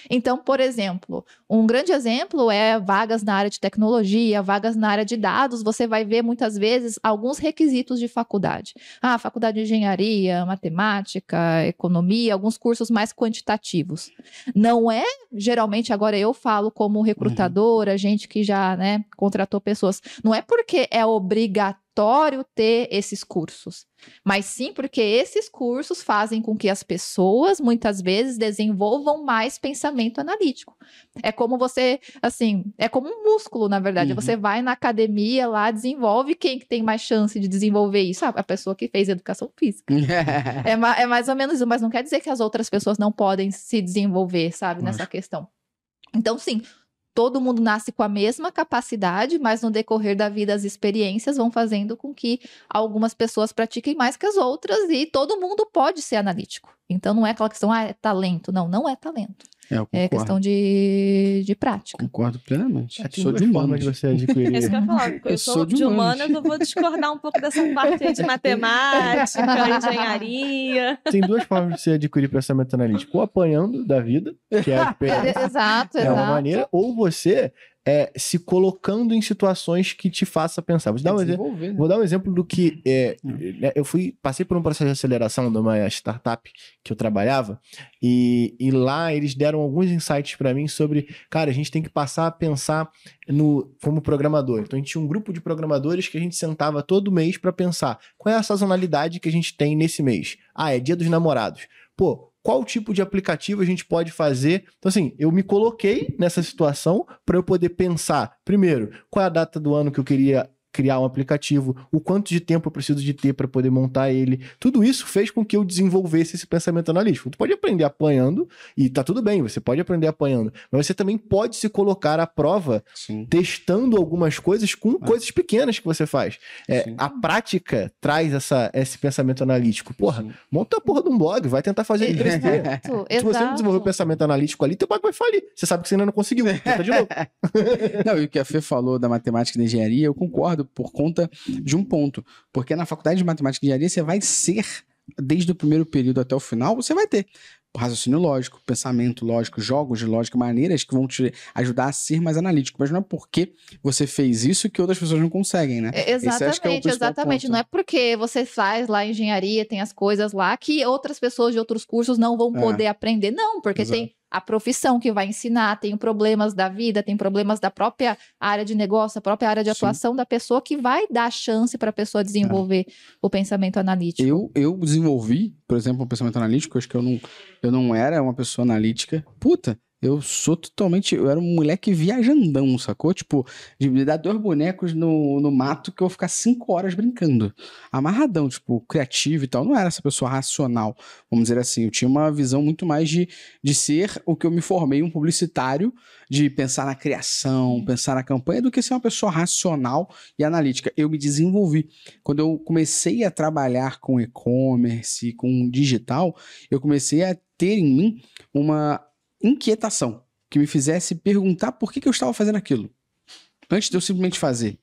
Então, por exemplo, um grande exemplo é vagas na área de tecnologia, vagas na área de dados. Você vai ver muitas vezes alguns requisitos de faculdade. Ah, faculdade de engenharia, matemática, economia, alguns cursos mais quantitativos. Não é, geralmente, agora eu falo como recrutadora, gente que já, né, contratou pessoas. Não é porque é obrigatório ter esses cursos, mas sim porque esses cursos fazem com que as pessoas, muitas vezes, desenvolvam mais pensamento analítico. É como você, assim, é como um músculo, na verdade. Uhum. Você vai na academia lá, desenvolve. Quem que tem mais chance de desenvolver isso? Ah, a pessoa que fez educação física. É, é mais ou menos isso, mas não quer dizer que as outras pessoas não podem se desenvolver, sabe, nessa questão. Então, sim, todo mundo nasce com a mesma capacidade, mas no decorrer da vida as experiências vão fazendo com que algumas pessoas pratiquem mais que as outras e todo mundo pode ser analítico. Então, não é aquela questão, ah, é talento. Não, não é talento. É, É questão de, de prática. Concordo plenamente. É, Sou de formas humanos. de você adquirir. É isso que eu ia falar. Eu, Eu sou, sou de humanas. humanas, eu vou discordar um pouco dessa parte de matemática, engenharia. Tem duas formas de você adquirir pensamento analítico. Ou apanhando da vida, que é a experiência. Exato, É uma exato. maneira, ou você é, se colocando em situações que te faça pensar. Vou dar um exemplo. Né? Vou dar um exemplo do que é, né, eu fui passei por um processo de aceleração de uma startup que eu trabalhava e, e lá eles deram alguns insights para mim sobre, cara, a gente tem que passar a pensar no como programador. Então a gente tinha um grupo de programadores que a gente sentava todo mês para pensar qual é a sazonalidade que a gente tem nesse mês. Ah, é Dia dos Namorados. Pô, qual tipo de aplicativo a gente pode fazer. Então, assim, eu me coloquei nessa situação para eu poder pensar, primeiro, qual é a data do ano que eu queria criar um aplicativo, o quanto de tempo eu preciso de ter para poder montar ele. Tudo isso fez com que eu desenvolvesse esse pensamento analítico. Tu pode aprender apanhando e tá tudo bem, você pode aprender apanhando, mas você também pode se colocar à prova Sim. testando algumas coisas com Ah. coisas pequenas que você faz. É, a prática traz essa, esse pensamento analítico. Porra, Sim. monta a porra de um blog, vai tentar fazer ele crescer. Exato, Se você não desenvolver o pensamento analítico ali, teu blog vai falir. Você sabe que você ainda não conseguiu. Tenta de novo. Não, e o que a Fê falou da matemática e da engenharia, eu concordo por conta de um ponto. Porque na faculdade de matemática e engenharia, você vai ser, desde o primeiro período até o final, você vai ter raciocínio lógico, pensamento lógico, jogos de lógica, maneiras que vão te ajudar a ser mais analítico. Mas não é porque você fez isso que outras pessoas não conseguem, né? É, é Exatamente, principal exatamente. ponto. Não é porque você faz lá engenharia, tem as coisas lá, que outras pessoas de outros cursos não vão É. poder aprender. Não, porque Exato. tem a profissão que vai ensinar, tem problemas da vida, tem problemas da própria área de negócio, a própria área de Sim. atuação da pessoa que vai dar chance para a pessoa desenvolver o pensamento analítico. Eu, eu desenvolvi, por exemplo, um pensamento analítico, acho que eu não, eu não era uma pessoa analítica. Puta, eu sou totalmente. Eu era um moleque viajandão, sacou? Tipo, de me dar dois bonecos no, no mato que eu vou ficar cinco horas brincando. Amarradão, tipo, criativo e tal. Não era essa pessoa racional, vamos dizer assim. Eu tinha uma visão muito mais de, de ser o que eu me formei, um publicitário, de pensar na criação, pensar na campanha, do que ser uma pessoa racional e analítica. Eu me desenvolvi quando eu comecei a trabalhar com e-commerce, com digital, eu comecei a ter em mim uma inquietação que me fizesse perguntar por que, que eu estava fazendo aquilo, antes de eu simplesmente fazer.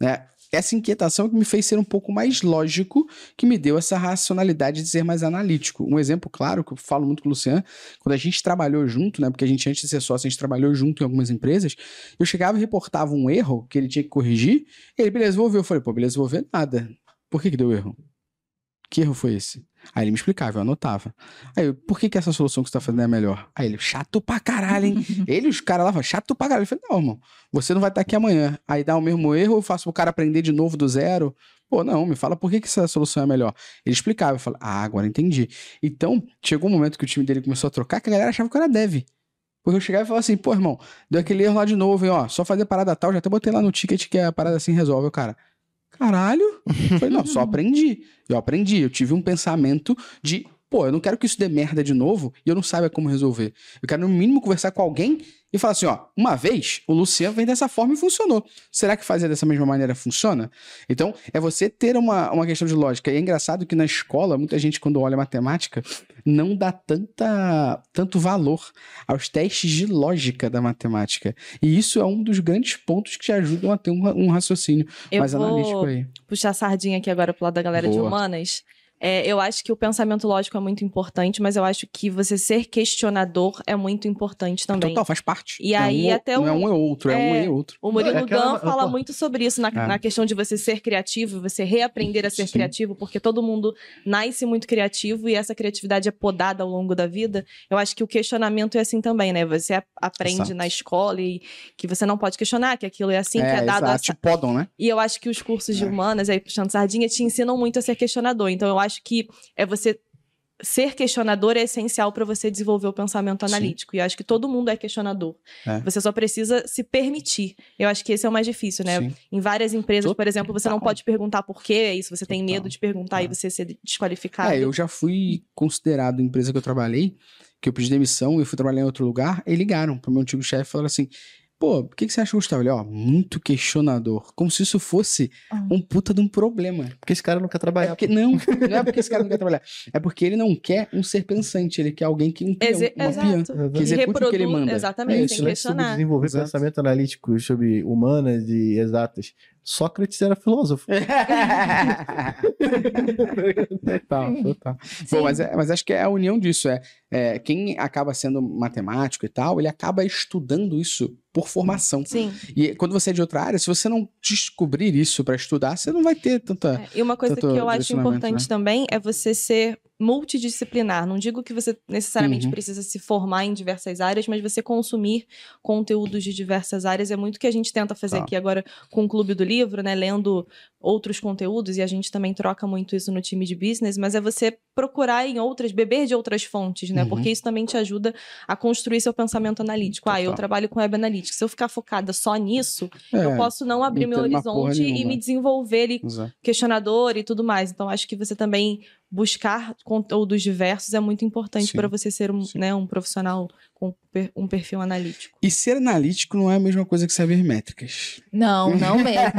Né? Essa inquietação que me fez ser um pouco mais lógico, que me deu essa racionalidade de ser mais analítico. Um exemplo claro que eu falo muito com o Luciano, quando a gente trabalhou junto, né? Porque a gente, antes de ser sócio, a gente trabalhou junto em algumas empresas. Eu chegava e reportava um erro que ele tinha que corrigir. Ele, beleza, vou ver. Eu falei, pô, beleza, vou ver nada. Por que, que deu erro? Que erro foi esse? Aí ele me explicava, eu anotava. Aí eu, por que, que essa solução que você tá fazendo é melhor? Aí ele, chato pra caralho, hein? ele e os caras lá falam, chato pra caralho. Eu falei, não, irmão, você não vai estar aqui amanhã. Aí dá o mesmo erro, eu faço o cara aprender de novo do zero. Pô, não, me fala por que, que essa solução é melhor. Ele explicava, eu falei, ah, agora entendi. Então, chegou um momento que o time dele começou a trocar, que a galera achava que eu era dev. Porque eu chegava e falava assim, pô, irmão, deu aquele erro lá de novo, hein, ó, só fazer parada tal, já até botei lá no ticket que a parada assim resolve, o cara. Caralho. Eu falei, não, só aprendi. Eu aprendi, eu tive um pensamento de, pô, eu não quero que isso dê merda de novo e eu não saiba como resolver. Eu quero, no mínimo, conversar com alguém e falar assim, ó, uma vez o Luciano vem dessa forma e funcionou. Será que fazer dessa mesma maneira funciona? Então, é você ter uma, uma questão de lógica. E é engraçado que na escola, muita gente, quando olha matemática, não dá tanta, tanto valor aos testes de lógica da matemática. E isso é um dos grandes pontos que te ajudam a ter um, um raciocínio Eu mais analítico aí. puxar a sardinha aqui agora pro lado da galera de Boa. humanas. É, eu acho que o pensamento lógico é muito importante, mas eu acho que você ser questionador é muito importante também. Total, faz parte. E é aí um, até Não é o- um e outro, é, um é, e outro. O Murilo É aquela- Gun fala muito sobre isso na, É. na questão de você ser criativo, você reaprender a ser Sim. criativo, porque todo mundo nasce muito criativo e essa criatividade é podada ao longo da vida. Eu acho que o questionamento é assim também, né? Você a- aprende Exato. na escola e que você não pode questionar, que aquilo é assim, que é dado exato, essa- te podam, né? e eu acho que os cursos de É. humanas, aí puxando sardinha, te ensinam muito a ser questionador. Então eu acho que é você ser questionador é essencial para você desenvolver o pensamento Sim. analítico. E eu acho que todo mundo é questionador. É. Você só precisa se permitir. Eu acho que esse é o mais difícil, né? Sim. Em várias empresas, por exemplo, você não pode perguntar por que é isso, você tem medo de perguntar É. e você ser desqualificado. É, eu já fui considerado, empresa que eu trabalhei, que eu pedi demissão e fui trabalhar em outro lugar, e ligaram pro meu antigo chefe e falaram assim: pô, o que, que você acha, Gustavo? Ele, ó, muito questionador. Como se isso fosse Ah. um puta de um problema. Porque esse cara não quer É trabalhar. porque, não, não é porque esse cara não quer trabalhar. É porque ele não quer um ser pensante, ele quer alguém que um peão, Exe- uma. Exato. Que execute o que ele manda. Exatamente, É sem isso, né? sobre questionar. desenvolver Exato. pensamento analítico sobre humanas e exatas. Sócrates era filósofo. total, total. Sim. Bom, mas, é- mas acho que é a união disso. É, é, quem acaba sendo matemático e tal, ele acaba estudando isso por formação. Sim. E quando você é de outra área, se você não descobrir isso pra estudar, você não vai ter tanta. É, E uma coisa que eu acho direcionamento, importante né? também é você ser multidisciplinar. Não digo que você necessariamente Uhum. precisa se formar em diversas áreas, mas você consumir conteúdos de diversas áreas é muito o que a gente tenta fazer Tá. aqui agora com o Clube do Livro, né? Lendo outros conteúdos, e a gente também troca muito isso no time de business, mas é você procurar em outras, beber de outras fontes, né? Uhum. Porque isso também te ajuda a construir seu pensamento analítico. Ah, eu trabalho com web analytics. Se eu ficar focada só nisso, eu É, posso não abrir meu uma porra horizonte e me desenvolver ali exato. questionador e tudo mais. Então, acho que você também buscar conteúdos diversos é muito importante para você ser um, né, um profissional com um perfil analítico. E ser analítico não é a mesma coisa que saber métricas. Não, não mesmo.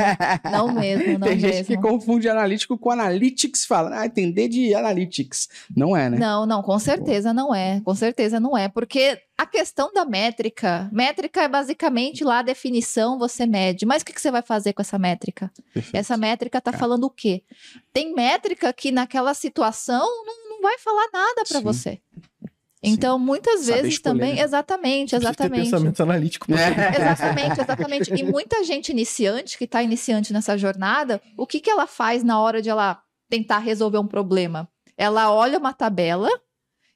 Não mesmo, não Tem gente mesmo. que confunde analítico com analytics, fala, ah, entender de analytics. Não é, né? Não, não, com certeza não é. Com certeza não é. Porque a questão da métrica, métrica é basicamente lá a definição, você mede. Mas o que, que você vai fazer com essa métrica? Perfeito. Essa métrica está Tá. falando o quê? Tem métrica que naquela situação não, não vai falar nada para você. Então, muitas Saber vezes escolher, também, né? exatamente, Precisa ter exatamente. pensamento analítico. É. Exatamente, exatamente. E muita gente iniciante, que está iniciante nessa jornada, o que, que ela faz na hora de ela tentar resolver um problema? Ela olha uma tabela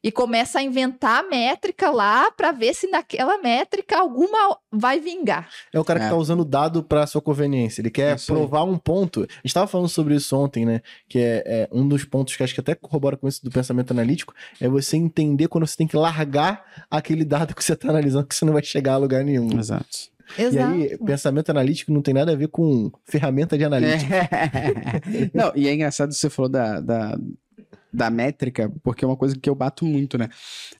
e começa a inventar a métrica lá para ver se naquela métrica alguma vai vingar. É o cara que É. tá usando dado pra sua conveniência. Ele quer Isso aí. provar um ponto. A gente tava falando sobre isso ontem, né? Que é, é um dos pontos que acho que até corrobora com isso do pensamento analítico. É você entender quando você tem que largar aquele dado que você tá analisando, que você não vai chegar a lugar nenhum. Exato. E aí, pensamento analítico não tem nada a ver com ferramenta de analítica. Não, e é engraçado que você falou da, da, da métrica, porque é uma coisa que eu bato muito, né?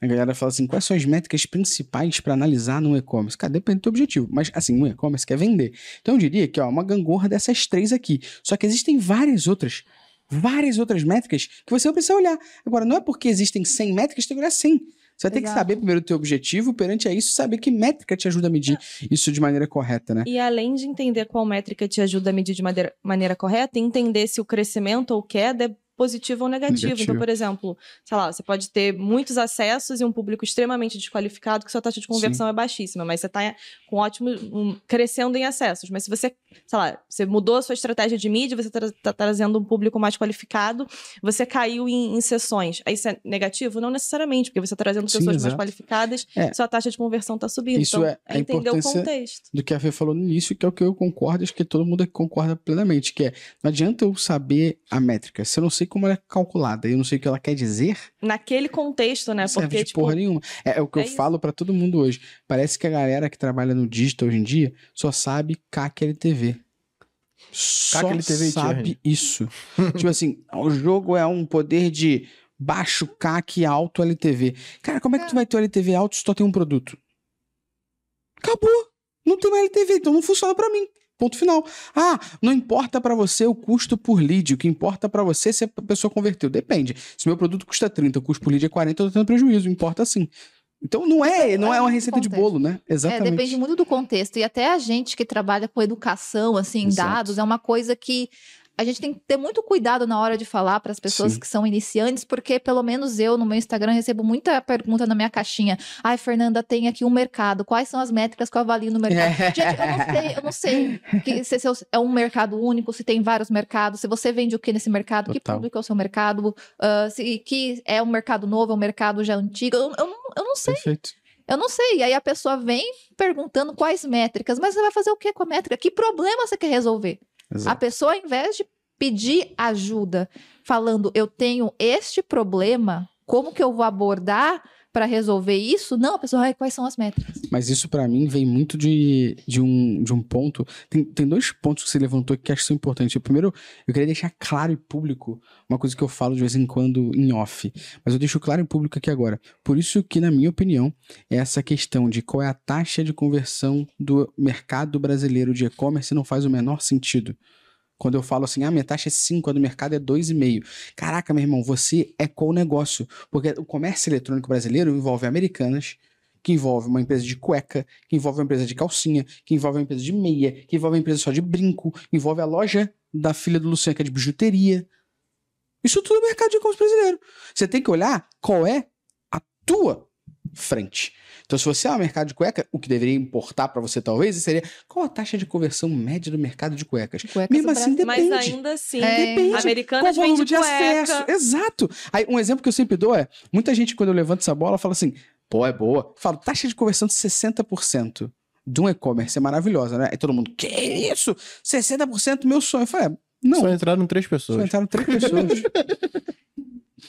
A galera fala assim: quais são as métricas principais para analisar no e-commerce? Cara, depende do teu objetivo. Mas, assim, no e-commerce quer vender. Então, eu diria que, ó, uma gangorra dessas três aqui. Só que existem várias outras. Várias outras métricas que você não precisa olhar. Agora, não é porque existem 100 métricas que tem que olhar 100. Você vai ter que saber primeiro o teu objetivo, perante a isso, saber que métrica te ajuda a medir isso de maneira correta, né? E além de entender qual métrica te ajuda a medir de maneira, maneira correta, entender se o crescimento ou queda é positivo ou negativo. Negativo. Então, por exemplo, sei lá, você pode ter muitos acessos e um público extremamente desqualificado que sua taxa de conversão é baixíssima, mas você está com ótimo um, crescendo em acessos. Mas se você, sei lá, você mudou a sua estratégia de mídia, você está trazendo um público mais qualificado, você caiu em, em sessões. Aí isso é negativo? Não necessariamente, porque você está trazendo Sim, pessoas mais exato. qualificadas, É. sua taxa de conversão está subindo. Isso então, é a entender o contexto. do que a Fê falou no início, que é o que eu concordo, acho que todo mundo concorda plenamente, que é, não adianta eu saber a métrica, se eu não sei como ela é calculada, eu não sei o que ela quer dizer, naquele contexto, né? não serve Porque, de tipo, porra nenhuma. É, é o que é eu isso. falo pra todo mundo hoje. Parece que a galera que trabalha no digital hoje em dia só sabe CAC LTV. Só sabe isso. tipo assim, o jogo é um poder de baixo CAC e alto LTV. Cara, como é que tu vai ter o LTV alto se tu só tem um produto? Acabou. Não tem mais LTV, então não funciona pra mim. Ponto final. Ah, não importa pra você o custo por lead, o que importa pra você é se a pessoa converteu. Depende. Se meu produto custa 30, o custo por lead é 40, eu tô tendo prejuízo, importa sim. Então não é, não é uma receita de bolo, né? É, Exatamente. depende muito do contexto. E até a gente que trabalha com educação, assim, Exato. dados, é uma coisa que a gente tem que ter muito cuidado na hora de falar para as pessoas Sim. que são iniciantes, porque pelo menos eu no meu Instagram recebo muita pergunta na minha caixinha. Ai, Fernanda, tem aqui um mercado. Quais são as métricas que eu avalio no mercado? Gente, eu não sei, eu não sei que, se seu- é um mercado único, se tem vários mercados, se você vende o que nesse mercado, que Total. público é o seu mercado, ah, se que é um mercado novo, é um mercado já antigo. Eu, eu, não, eu não sei. Perfeito. Eu não sei. E aí a pessoa vem perguntando quais métricas, mas você vai fazer o que com a métrica? Que problema você quer resolver? A Exato. pessoa, ao invés de pedir ajuda, falando, eu tenho este problema, como que eu vou abordar para resolver isso? Não, a pessoa, ai, quais são as métricas? Mas isso pra mim vem muito de, de, um, de um ponto. Tem, tem dois pontos que você levantou que acho que são importantes. O primeiro, eu queria deixar claro e público uma coisa que eu falo de vez em quando em off. Mas eu deixo claro e público aqui agora. Por isso que, na minha opinião, essa questão de qual é a taxa de conversão do mercado brasileiro de e-commerce não faz o menor sentido. Quando eu falo assim, ah, minha taxa é 5, a do mercado é 2,5. Caraca, meu irmão, você é qual negócio? Porque o comércio eletrônico brasileiro envolve americanas, que envolve uma empresa de cueca, que envolve uma empresa de calcinha, que envolve uma empresa de meia, que envolve uma empresa só de brinco, envolve a loja da filha do Luciano, que é de bijuteria. Isso tudo é mercado de e-commerce brasileiro. Você tem que olhar qual é a tua frente. Então, se você é um mercado de cueca, o que deveria importar para você, talvez, seria qual a taxa de conversão média do mercado de cuecas. Cuecas Mesmo assim, depende. Mas ainda assim, É. Depende. Americanas Qual o volume de acesso? cueca. Exato. Aí, um exemplo que eu sempre dou é: muita gente, quando eu levanto essa bola, fala assim, pô, é boa. Eu falo, taxa de conversão de 60% de um e-commerce é maravilhosa, né? Aí todo mundo, que isso? 60% meu sonho. Eu falei, é, não. Só entraram três Só pessoas. entraram três pessoas.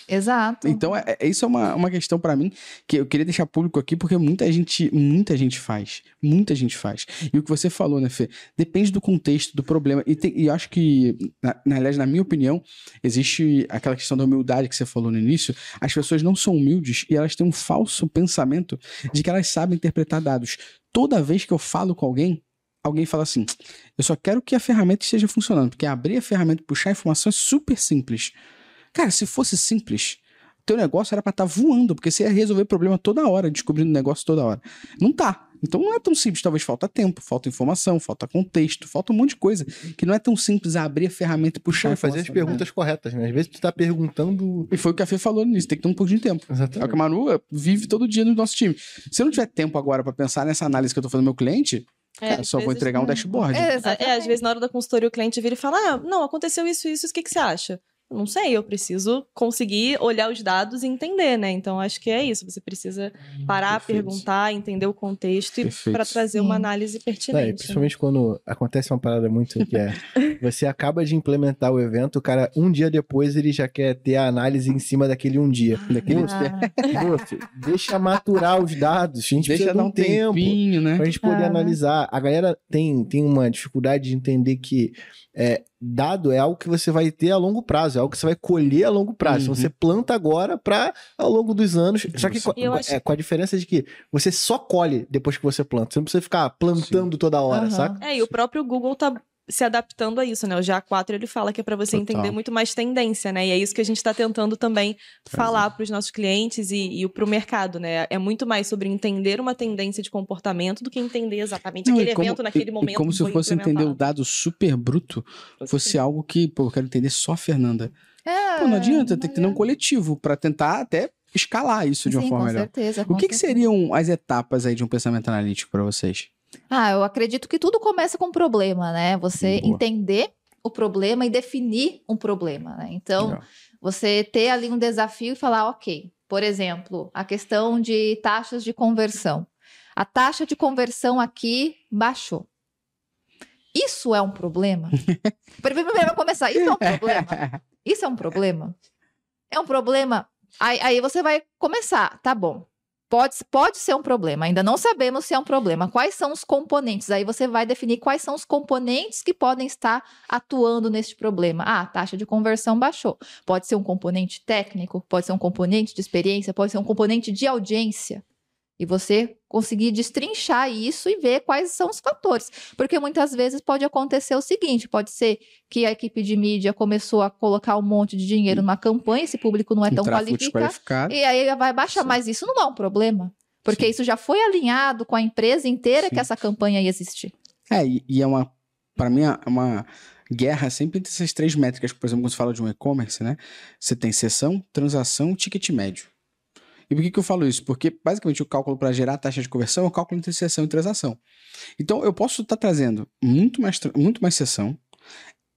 Exato. Então, é, é- isso é uma, uma questão pra mim que eu queria deixar público aqui, porque muita gente, muita gente faz. Muita gente faz. E o que você falou, né, Fê? Depende do contexto, do problema. E, tem- e eu acho que, na, na na minha opinião, existe aquela questão da humildade que você falou no início. As pessoas não são humildes e elas têm um falso pensamento de que elas sabem interpretar dados. Toda vez que eu falo com alguém, alguém fala assim: eu só quero que a ferramenta esteja funcionando, porque abrir a ferramenta e puxar a informação é super simples. Cara, se fosse simples, teu negócio era pra estar voando, porque você ia resolver problema toda hora, descobrindo negócio toda hora. Não tá. Então não é tão simples, talvez falta tempo, falta informação, falta contexto, falta um monte de coisa que não é tão simples abrir a ferramenta e puxar Puxa, a fazer as perguntas corretas, né? Às vezes tu tá perguntando. E foi o que a Fê falou nisso, tem que ter um pouquinho de tempo. É o que Exatamente. a Manu eh, vive todo dia no nosso time. Se eu não tiver tempo agora pra pensar nessa análise que eu tô fazendo do meu cliente, É, cara, só vou entregar um dashboard. É, É, exatamente. às vezes na hora da consultoria o cliente vira e fala: Ah, não, aconteceu isso, isso, o que, que você acha? Não sei, eu preciso conseguir olhar os dados e entender, né? Então acho que é isso. Você precisa parar, Perfeito. perguntar, entender o contexto para trazer Sim. uma análise É, e pertinente. né? principalmente quando acontece uma parada muito que é. Você acaba de implementar o evento, o cara, um dia depois, ele já quer ter a análise em cima daquele um dia. Daquele Ah, Moço, deixa maturar os dados. A gente Deixa precisa de dar um um tempo. tempinho, né? Pra gente poder Ah. analisar. A galera tem, tem uma dificuldade de entender que é, dado é algo que você vai ter a longo prazo, é algo que você vai colher a longo prazo. Então, Uhum. Você planta agora para ao longo dos anos. Só que com, acho- é, com a diferença de que você só colhe depois que você planta. Você não precisa ficar plantando toda hora, Aham. saca? É, e o próprio Google tá se adaptando a isso, né? O GA4 ele fala que é para você Total. entender muito mais tendência, né? E é isso que a gente está tentando também falar para os nossos clientes e, e para o mercado, né? É muito mais sobre entender uma tendência de comportamento do que entender exatamente Não, aquele como- evento naquele e- momento. E como que se fosse entender o dado super bruto, fosse algo que, pô, eu quero entender só a Fernanda. é, Pô, não adianta, tem que ter um coletivo pra tentar até escalar isso de uma Sim, forma com melhor. certeza. O com que, que certeza. seriam as etapas aí de um pensamento analítico pra vocês? Ah, eu acredito que tudo começa com um problema, né? Você Boa. entender o problema e definir um problema, né? Então, Legal. você ter ali um desafio e falar, ok, por exemplo, a questão de taxas de conversão. A taxa de conversão aqui baixou. Isso é um problema? Primeiro vamos começar. Isso é um problema? Isso é um problema? É um problema? Aí, aí você vai começar, tá bom. Pode, pode ser um problema, ainda não sabemos se é um problema. Quais são os componentes? Aí você vai definir quais são os componentes que podem estar atuando neste problema. Ah, a taxa de conversão baixou. Pode ser um componente técnico, pode ser um componente de experiência, pode ser um componente de audiência. E você conseguir destrinchar isso e ver quais são os fatores. Porque muitas vezes pode acontecer o seguinte: pode ser que a equipe de mídia começou a colocar um monte de dinheiro numa campanha, esse público não é tão qualificado. E aí vai baixar, Sim. mas isso não é um problema. Porque Sim. isso já foi alinhado com a empresa inteira Sim. que essa campanha ia existir. É, e, e é uma. Pra mim, é uma guerra sempre entre essas três métricas. Por exemplo, quando você fala de um e-commerce, né? Você tem sessão, transação ticket médio. E por que, que eu falo isso? Porque, basicamente, o cálculo para gerar a taxa de conversão é o cálculo entre sessão e transação. Então, eu posso estar trazendo muito mais, muito mais sessão,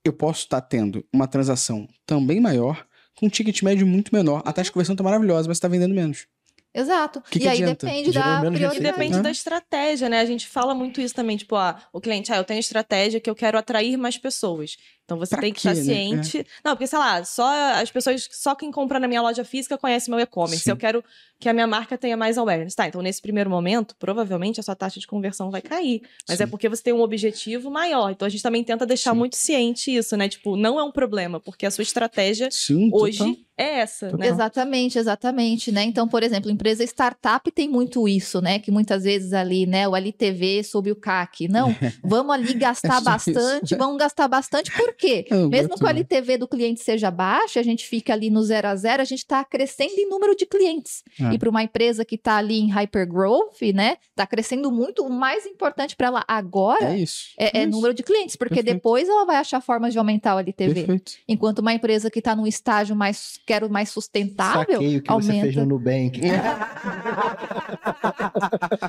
eu posso estar tendo uma transação também maior, com um ticket médio muito menor. A taxa de conversão está maravilhosa, mas está vendendo menos. Exato. Que e que aí adianta? depende Gerou da menos E prioridade. depende né? da estratégia, né? A gente fala muito isso também, tipo, ah, o cliente, ah, eu tenho estratégia que eu quero atrair mais pessoas. Então você Pra tem que quê, estar né? ciente. Não, porque, sei lá, só as pessoas, só quem compra na minha loja física conhece meu e-commerce. Eu quero que a minha marca tenha mais awareness. Tá, então nesse primeiro momento, provavelmente a sua taxa de conversão vai cair. Mas é Sim. porque você tem um objetivo maior. Então a gente também tenta deixar Sim. muito ciente isso, né? Tipo, não é um problema, porque a sua estratégia Sim, hoje total. é essa, né? Exatamente, exatamente, né? Então, por exemplo, empresa startup tem muito isso, né? Que muitas vezes ali, né, o LTV sobre o CAC. Não, vamos ali gastar É só isso. bastante, vamos gastar bastante, por quê? Eu não Mesmo que o. LTV do cliente seja baixo, a gente fica ali no zero a zero, a gente está crescendo em número de clientes. É. E para uma empresa que está ali em hypergrowth, né, está crescendo muito, o mais importante para ela agora É isso. é, é isso. número de clientes, porque Perfeito. depois ela vai achar formas de aumentar o LTV. Perfeito. Enquanto uma empresa que está num estágio mais, quero mais sustentável, Saquei o que você aumenta. fez no Nubank.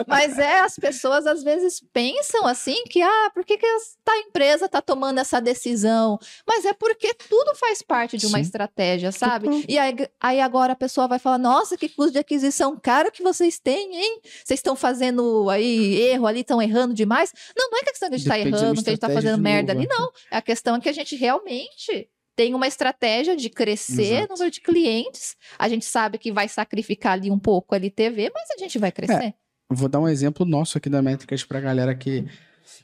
Mas é, as pessoas às vezes pensam assim que, ah, por que, que as- tá, a empresa tá tomando essa decisão? Mas é porque tudo faz parte de uma Sim. estratégia, sabe? Total. E aí, aí agora a pessoa vai falar, nossa, que custo de aquisição caro que vocês têm, hein? Vocês estão fazendo aí erro ali, estão errando demais. Não, não é questão que a gente tá da minha errando, que a gente tá estratégia fazendo de merda novo, ali, não. A questão é que a gente realmente tem uma estratégia de crescer Exato. número de clientes. A gente sabe que vai sacrificar ali um pouco a LTV, mas a gente vai crescer. Vou dar um exemplo nosso aqui da Métricas pra galera que,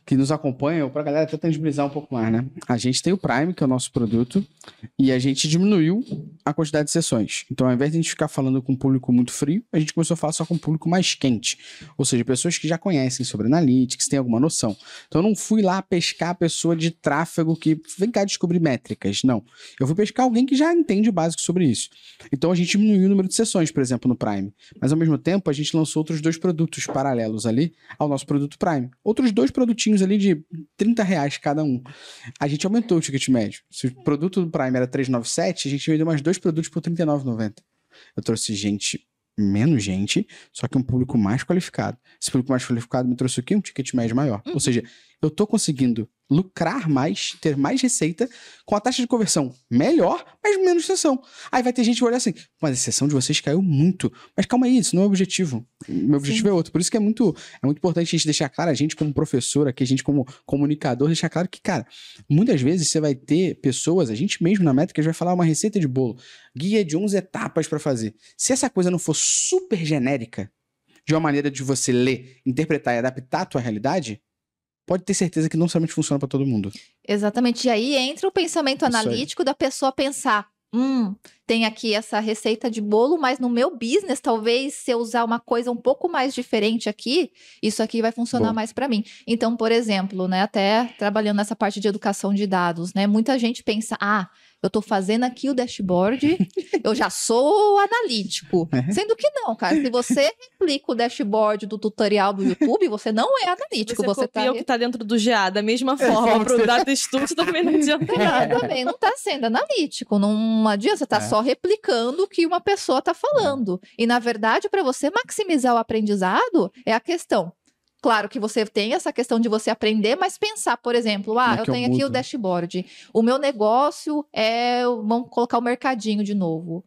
que nos acompanha, ou pra galera até tangibilizar um pouco mais, né? A gente tem o Prime, que é o nosso produto, e a gente diminuiu a quantidade de sessões. Então, ao invés de a gente ficar falando com um público muito frio, a gente começou a falar só com um público mais quente. Ou seja, pessoas que já conhecem sobre analytics, têm alguma noção. Então, eu não fui lá pescar a pessoa de tráfego que vem cá descobrir métricas. Não. Eu fui pescar alguém que já entende o básico sobre isso. Então, a gente diminuiu o número de sessões, por exemplo, no Prime. Mas ao mesmo tempo, a gente lançou outros dois produtos paralelos ali ao nosso produto Prime. Outros dois produtinhos ali de 30 reais cada um. A gente aumentou o ticket médio. Se o produto do Prime era 397, a gente vendeu mais dois produtos por 39,90. Eu trouxe gente, menos gente, só que um público mais qualificado. Esse público mais qualificado me trouxe o quê? Um ticket médio maior. Ou seja, eu tô conseguindo lucrar mais, ter mais receita com a taxa de conversão melhor, mas menos sessão. Aí vai ter gente que vai olhar assim, mas a sessão de vocês caiu muito. Mas calma aí, isso não é o objetivo. Meu objetivo é outro. Por isso que é muito, é muito importante a gente deixar claro, a gente como professor aqui, a gente como comunicador, deixar claro que, cara, muitas vezes você vai ter pessoas, a gente mesmo na métrica vai falar uma receita de bolo, guia de 11 etapas para fazer. Se essa coisa não for super genérica, de uma maneira de você ler, interpretar e adaptar a tua realidade, pode ter certeza que não somente funciona para todo mundo. Exatamente. E aí entra o pensamento Isso aí. analítico da pessoa pensar: hum, tem aqui essa receita de bolo, mas no meu business, talvez se eu usar uma coisa um pouco mais diferente aqui, isso aqui vai funcionar Boa. mais para mim. Então, por exemplo, né, até trabalhando nessa parte de educação de dados, né, muita gente pensa: ah, eu tô fazendo aqui o dashboard, eu já sou analítico. É. Sendo que não, cara. Se você replica o dashboard do tutorial do YouTube, você não é analítico. Você, Você, copia tá o que tá dentro do GA, da mesma forma, pro Data Studio também não adianta É, nada. também não está sendo analítico. Não adianta, você está É. só replicando o que uma pessoa está falando. E, na verdade, para você maximizar o aprendizado, é a questão. Claro que você tem essa questão de você aprender, mas pensar, por exemplo, ah, é eu que eu tenho aqui o dashboard. O meu negócio é. Vamos colocar o mercadinho de novo.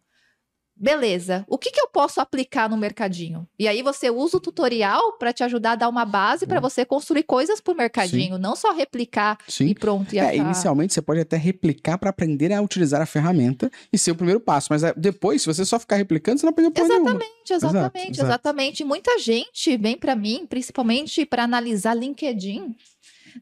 Beleza. O que, que eu posso aplicar no mercadinho? E aí você usa o tutorial para te ajudar a dar uma base para você construir coisas para o mercadinho, não só replicar Sim. e pronto. E É, inicialmente você pode até replicar para aprender a utilizar a ferramenta e ser o primeiro passo, mas é, depois, se você só ficar replicando, você não aprendeu porra nenhuma. Exatamente, exatamente, Exato, exato. exatamente. Muita gente vem para mim, principalmente para analisar LinkedIn,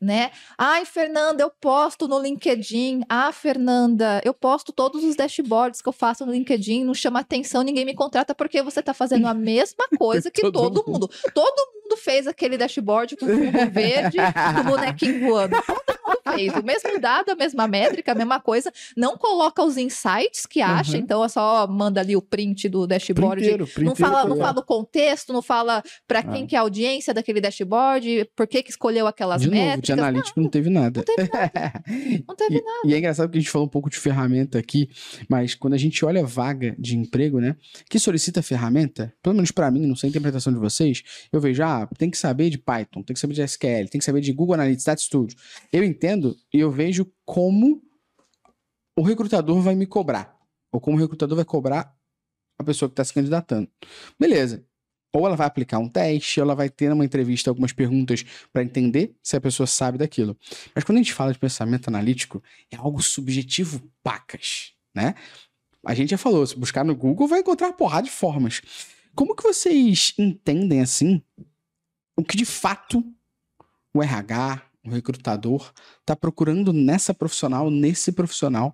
né? Ai, Fernanda, eu posto no LinkedIn. Ah, Fernanda, eu posto todos os dashboards que eu faço no LinkedIn, não chama atenção, ninguém me contrata porque você tá fazendo a mesma coisa que Todo todo, mundo. mundo. Todo mundo fez aquele dashboard com fundo verde, com bonequinho voando. Todo mundo fez. O mesmo dado, a mesma métrica, a mesma coisa. Não coloca os insights que acha, Uhum. então é só manda ali o print do dashboard Printeiro, não printeiro fala, não fala o contexto, não fala para quem Ah. que é a audiência daquele dashboard, por que que escolheu aquelas De novo, métricas. de analítico não teve nada. Não teve nada. Não teve E, nada. e é engraçado que a gente falou um pouco de ferramenta aqui, mas quando a gente olha vaga de emprego, né, que solicita ferramenta, pelo menos para mim, não sei a interpretação de vocês, eu vejo, ah, tem que saber de Python, tem que saber de SQL, tem que saber de Google Analytics, Data Studio. Eu entendo e eu vejo como o recrutador vai me cobrar, ou como o recrutador vai cobrar a pessoa que está se candidatando. Beleza. Ou ela vai aplicar um teste, ou ela vai ter numa entrevista algumas perguntas para entender se a pessoa sabe daquilo. Mas quando a gente fala de pensamento analítico, é algo subjetivo pacas, né? A gente já falou, se buscar no Google vai encontrar uma porrada de formas. Como que vocês entendem, assim, o que de fato o RH, o recrutador, está procurando nessa profissional, nesse profissional,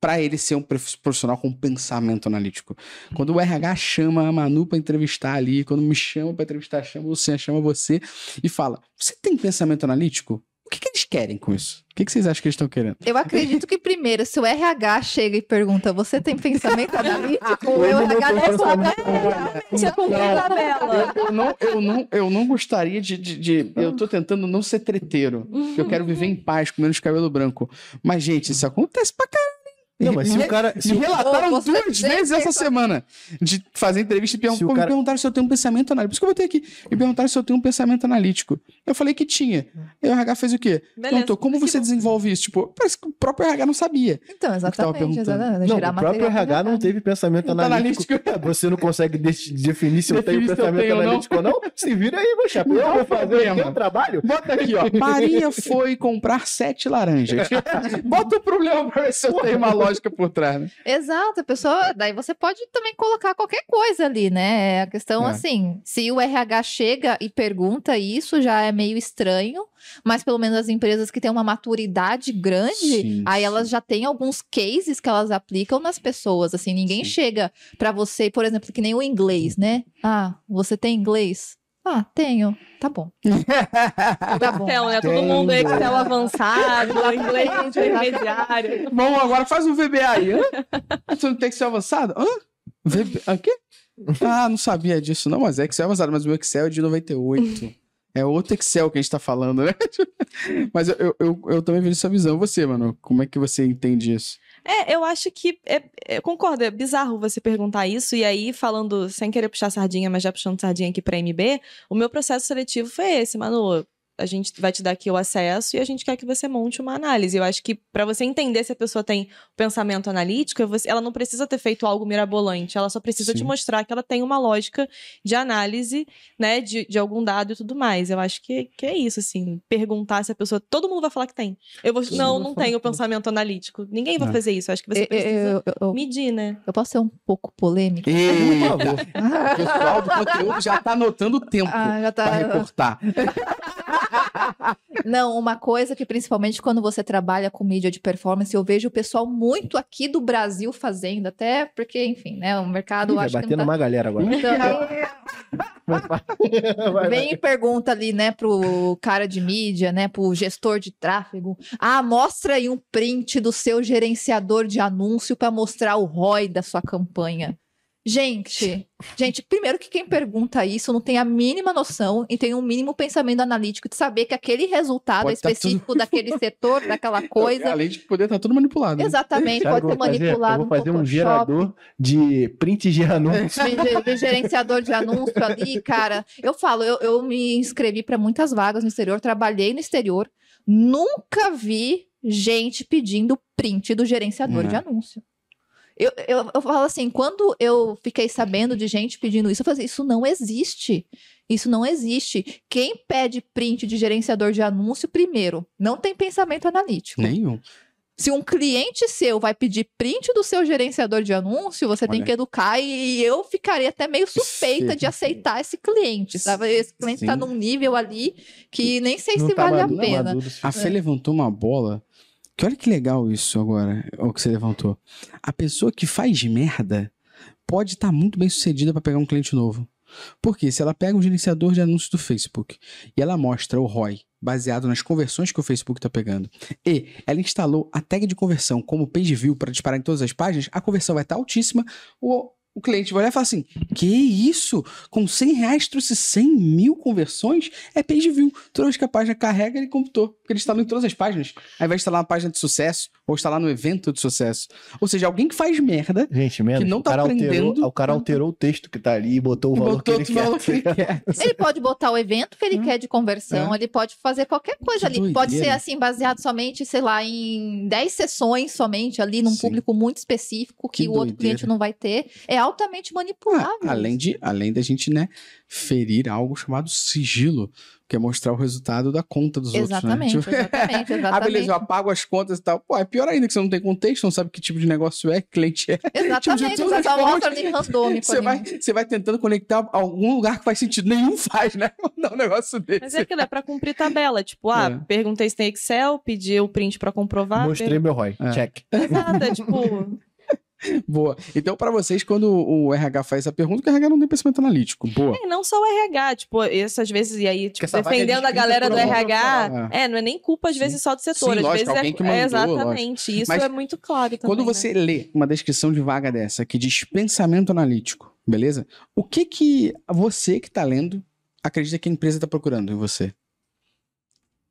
para ele ser um prof- profissional com pensamento analítico? Quando o RH chama a Manu para entrevistar ali, quando me chama para entrevistar, chama o Luciano, chama você e fala: Você tem pensamento analítico? O que, que eles querem com isso? O que, que vocês acham que eles estão querendo? Eu acredito que primeiro, se o RH chega e pergunta, você tem pensamento analítico? o Eu não RH deve falar, "É, analítico." Tinha cumprido a tabela. Eu não, eu não, eu não gostaria de, de, de- Eu tô tentando não ser treteiro. Eu quero viver em paz, com menos cabelo branco. Mas, gente, isso acontece pra caralho. Não, mas se Me- o cara. Se Me relataram Você duas vezes essa semana de fazer entrevista e Se o me cara- perguntaram se eu tenho um pensamento analítico. Por isso que eu botei aqui. Me perguntaram se eu tenho um pensamento analítico. Eu falei que tinha. Aí o RH fez o quê? Beleza. Perguntou, como você desenvolve isso? Tipo, parece que o próprio RH não sabia. Então, exatamente. exatamente. Não, o próprio RH pra não teve pensamento Não tá analítico. Você não consegue de- definir se eu tenho pensamento tenho não. analítico ou não? Se vira aí, meu chapéu. Eu Não vou fazer problema. o meu trabalho. Bota aqui, ó. Maria foi comprar sete laranjas. Bota o problema pra ver se eu tenho uma lógica por trás, né? Exato, a pessoa. Daí você pode também colocar qualquer coisa ali, né? A questão, É. assim, se o RH chega e pergunta isso, já é meio estranho, mas pelo menos as empresas que têm uma maturidade grande, Sim, aí sim. elas já têm alguns cases que elas aplicam nas pessoas. Assim, ninguém Sim. chega pra você, por exemplo, que nem o inglês, né? Ah, você tem inglês? Ah, tenho. Tá bom. Tá bom. Excel, né? Todo mundo né? Excel avançado, inglês intermediário. Bom, agora faz um VBA aí. Hã? Você não tem Excel avançado? Hã? VB... O quê? Ah, não sabia disso, não, mas é Excel avançado, mas o meu Excel é de 98. É outro Excel que a gente tá falando, né? Mas eu, eu, eu, eu também vejo essa visão. Você, mano, como é que você entende isso? É, eu acho que. É, é, concordo, é bizarro você perguntar isso. E aí, falando, sem querer puxar sardinha, mas já puxando sardinha aqui pra MB, o meu processo seletivo foi esse, Manu. A gente vai te dar aqui o acesso e a gente quer que você monte uma análise. Eu acho que pra você entender se a pessoa tem pensamento analítico, é você- ela não precisa ter feito algo mirabolante, ela só precisa Sim. te mostrar que ela tem uma lógica de análise, né, de, de algum dado e tudo mais. Eu acho que, que é isso, assim. Perguntar se a pessoa. Todo mundo vai falar que tem. Eu vou. Todo não, não tenho pensamento analítico. Ninguém vai É. fazer isso. Eu acho que você Eu- precisa eu, eu- eu- medir, né? eu posso ser um pouco polêmica? Eita! O pessoal do conteúdo já tá anotando o tempo Ah, já pra tá. Não, uma coisa que principalmente quando você trabalha com mídia de performance, eu vejo o pessoal muito aqui do Brasil fazendo, até porque, enfim, né, o mercado Ih, vai acho que bater não tá... numa galera agora. Então, Vai, Vem e pergunta ali, né, pro cara de mídia, né, pro gestor de tráfego. Ah, mostra aí um print do seu gerenciador de anúncio para mostrar o ROI da sua campanha. Gente, gente, primeiro que quem pergunta isso não tem a mínima noção e tem um mínimo pensamento analítico de saber que aquele resultado Pode tá específico daquele setor, daquela coisa, Além de poder estar tudo manipulado. né? exatamente, Sabe pode ser fazer? manipulado Eu vou fazer um gerador de print de anúncio. de, gerenciador de anúncio ali, cara. Eu falo, eu, eu me inscrevi para muitas vagas no exterior, trabalhei no exterior, nunca vi gente pedindo print do gerenciador É. de anúncio. Eu, eu, eu falo assim, quando eu fiquei sabendo de gente pedindo isso, eu falei assim, isso não existe. Isso não existe. Quem pede print de gerenciador de anúncio, primeiro, não tem pensamento analítico. Nenhum. Se um cliente seu vai pedir print do seu gerenciador de anúncio, você tem Olha. que educar e eu ficaria até meio suspeita Sim. de aceitar esse cliente, sabe? Esse cliente está num nível ali que nem sei Não se tá vale maduro- a pena. A. Fê levantou uma bola. Que olha que legal isso agora, o que você levantou. A pessoa que faz merda pode estar muito bem sucedida para pegar um cliente novo. Porque se ela pega um gerenciador de anúncios do Facebook e ela mostra o ROI baseado nas conversões que o Facebook está pegando e ela instalou a tag de conversão como page view para disparar em todas as páginas, a conversão vai estar altíssima. O, o cliente vai olhar e falar assim: Que isso? Com 100 reais trouxe 100 mil conversões? É page view. Toda vez que a página carrega, ele computou. Porque ele instalou em todas as páginas. Ao invés de instalar uma página de sucesso ou instalar no evento de sucesso. Ou seja, alguém que faz merda Gente, menos. que não o tá cara alterou, aprendendo- o cara alterou o texto que tá ali e botou o e valor botou que ele valor que ele quer. Ele pode botar o evento que ele quer de conversão, ele pode fazer qualquer coisa Que ali. Pode ser assim, baseado somente, sei lá, em 10 sessões somente ali, num Sim. público muito específico que, Que o outro cliente não vai ter. É altamente manipulável. Ah, além, de, além da gente, né, ferir algo chamado sigilo, que é mostrar o resultado da conta dos Exatamente, outros, né? exatamente, exatamente. Ah, beleza, eu apago as contas e tal. Pô, é pior ainda que você não tem contexto, não sabe que tipo de negócio é, que cliente é. Exatamente, todas você só mostra ali randômico Você vai, você vai tentando conectar algum lugar que faz sentido. Nenhum faz, né? Dá um negócio desse. Mas é aquilo, é pra cumprir tabela. Tipo, ah, É. perguntei se tem Excel, pedi o print pra comprovar. Mostrei meu ROI. É. Check. per- Exato, é tipo... Boa. Então, pra vocês, quando o RH faz essa pergunta, o RH não tem pensamento analítico. Boa. E não só o RH, tipo, isso às vezes, e aí, tipo, é defendendo a galera do RH, profissional. é, não é nem culpa, às Sim. vezes, só do setor. Sim, às lógico, vezes é, que é, mandou, Exatamente, isso Mas é muito claro também, Quando né? você lê uma descrição de vaga dessa que diz pensamento analítico, beleza? O que que você que tá lendo acredita que a empresa tá procurando em você?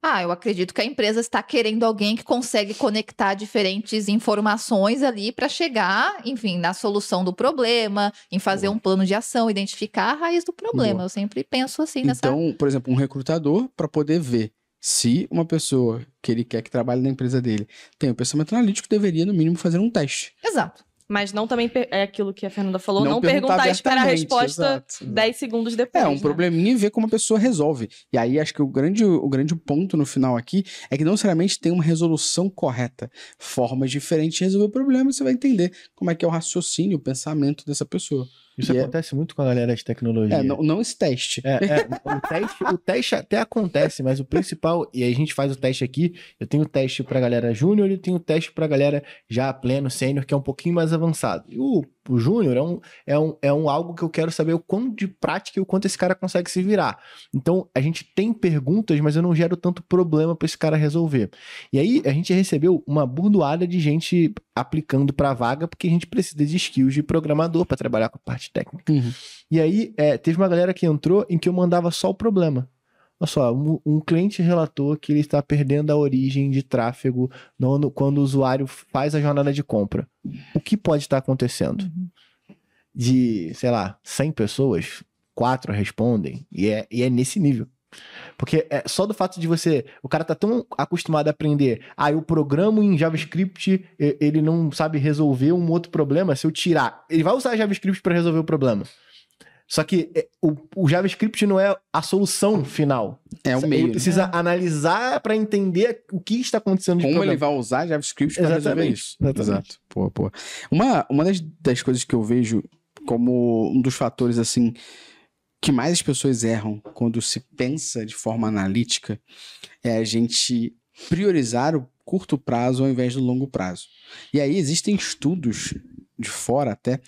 Ah, eu acredito que a empresa está querendo alguém que consegue conectar diferentes informações ali para chegar, enfim, na solução do problema, em fazer Boa. um plano de ação, identificar a raiz do problema. Boa. Eu sempre penso assim nessa. Então, por exemplo, um recrutador, para poder ver se uma pessoa que ele quer que trabalhe na empresa dele tem o pensamento analítico, deveria, no mínimo, fazer um teste. Exato. Mas não também é aquilo que a Fernanda falou, não, perguntar perguntar e esperar a resposta exato, exato. 10 segundos depois. É, um né? probleminha e ver como a pessoa resolve. E aí, acho que o grande, o grande ponto no final aqui é que não necessariamente tem uma resolução correta. Formas diferentes de resolver o problema, você vai entender como é que é o raciocínio, o pensamento dessa pessoa. Isso E é- acontece muito com a galera de tecnologia. É, não, não esse teste. É, é, o, teste, o teste até acontece, mas o principal, e a gente faz o teste aqui, eu tenho o teste pra galera júnior e tenho o teste pra galera já pleno, sênior, que é um pouquinho mais avançado. E o, o júnior é um, é, um, é um algo que eu quero saber o quão de prática e o quanto esse cara consegue se virar. Então, a gente tem perguntas, mas eu não gero tanto problema pra esse cara resolver. E aí, a gente recebeu uma burdoada de gente aplicando pra vaga, porque a gente precisa de skills de programador pra trabalhar com a parte técnica. Uhum. E aí, é, teve uma galera que entrou em que eu mandava só o problema. Olha só, um, um cliente relatou que ele está perdendo a origem de tráfego no- no- quando o usuário faz a jornada de compra. O que pode estar acontecendo? De, sei lá, 100 pessoas, quatro respondem, e é, e é nesse nível. Porque é só do fato de você. O cara tá tão acostumado a aprender. Ah, eu programo em JavaScript, ele não sabe resolver um outro problema. Se eu tirar, ele vai usar JavaScript para resolver o problema. Só que é, o, o JavaScript não é a solução final. É o Ele meio. né? precisa analisar para entender o que está acontecendo de Como problema. ele vai usar JavaScript para resolver isso. exatamente. Exato. Pô, pô. Uma, uma das, das coisas que eu vejo como um dos fatores, assim, que mais as pessoas erram quando se pensa de forma analítica é a gente priorizar o curto prazo ao invés do longo prazo. E aí existem estudos de fora até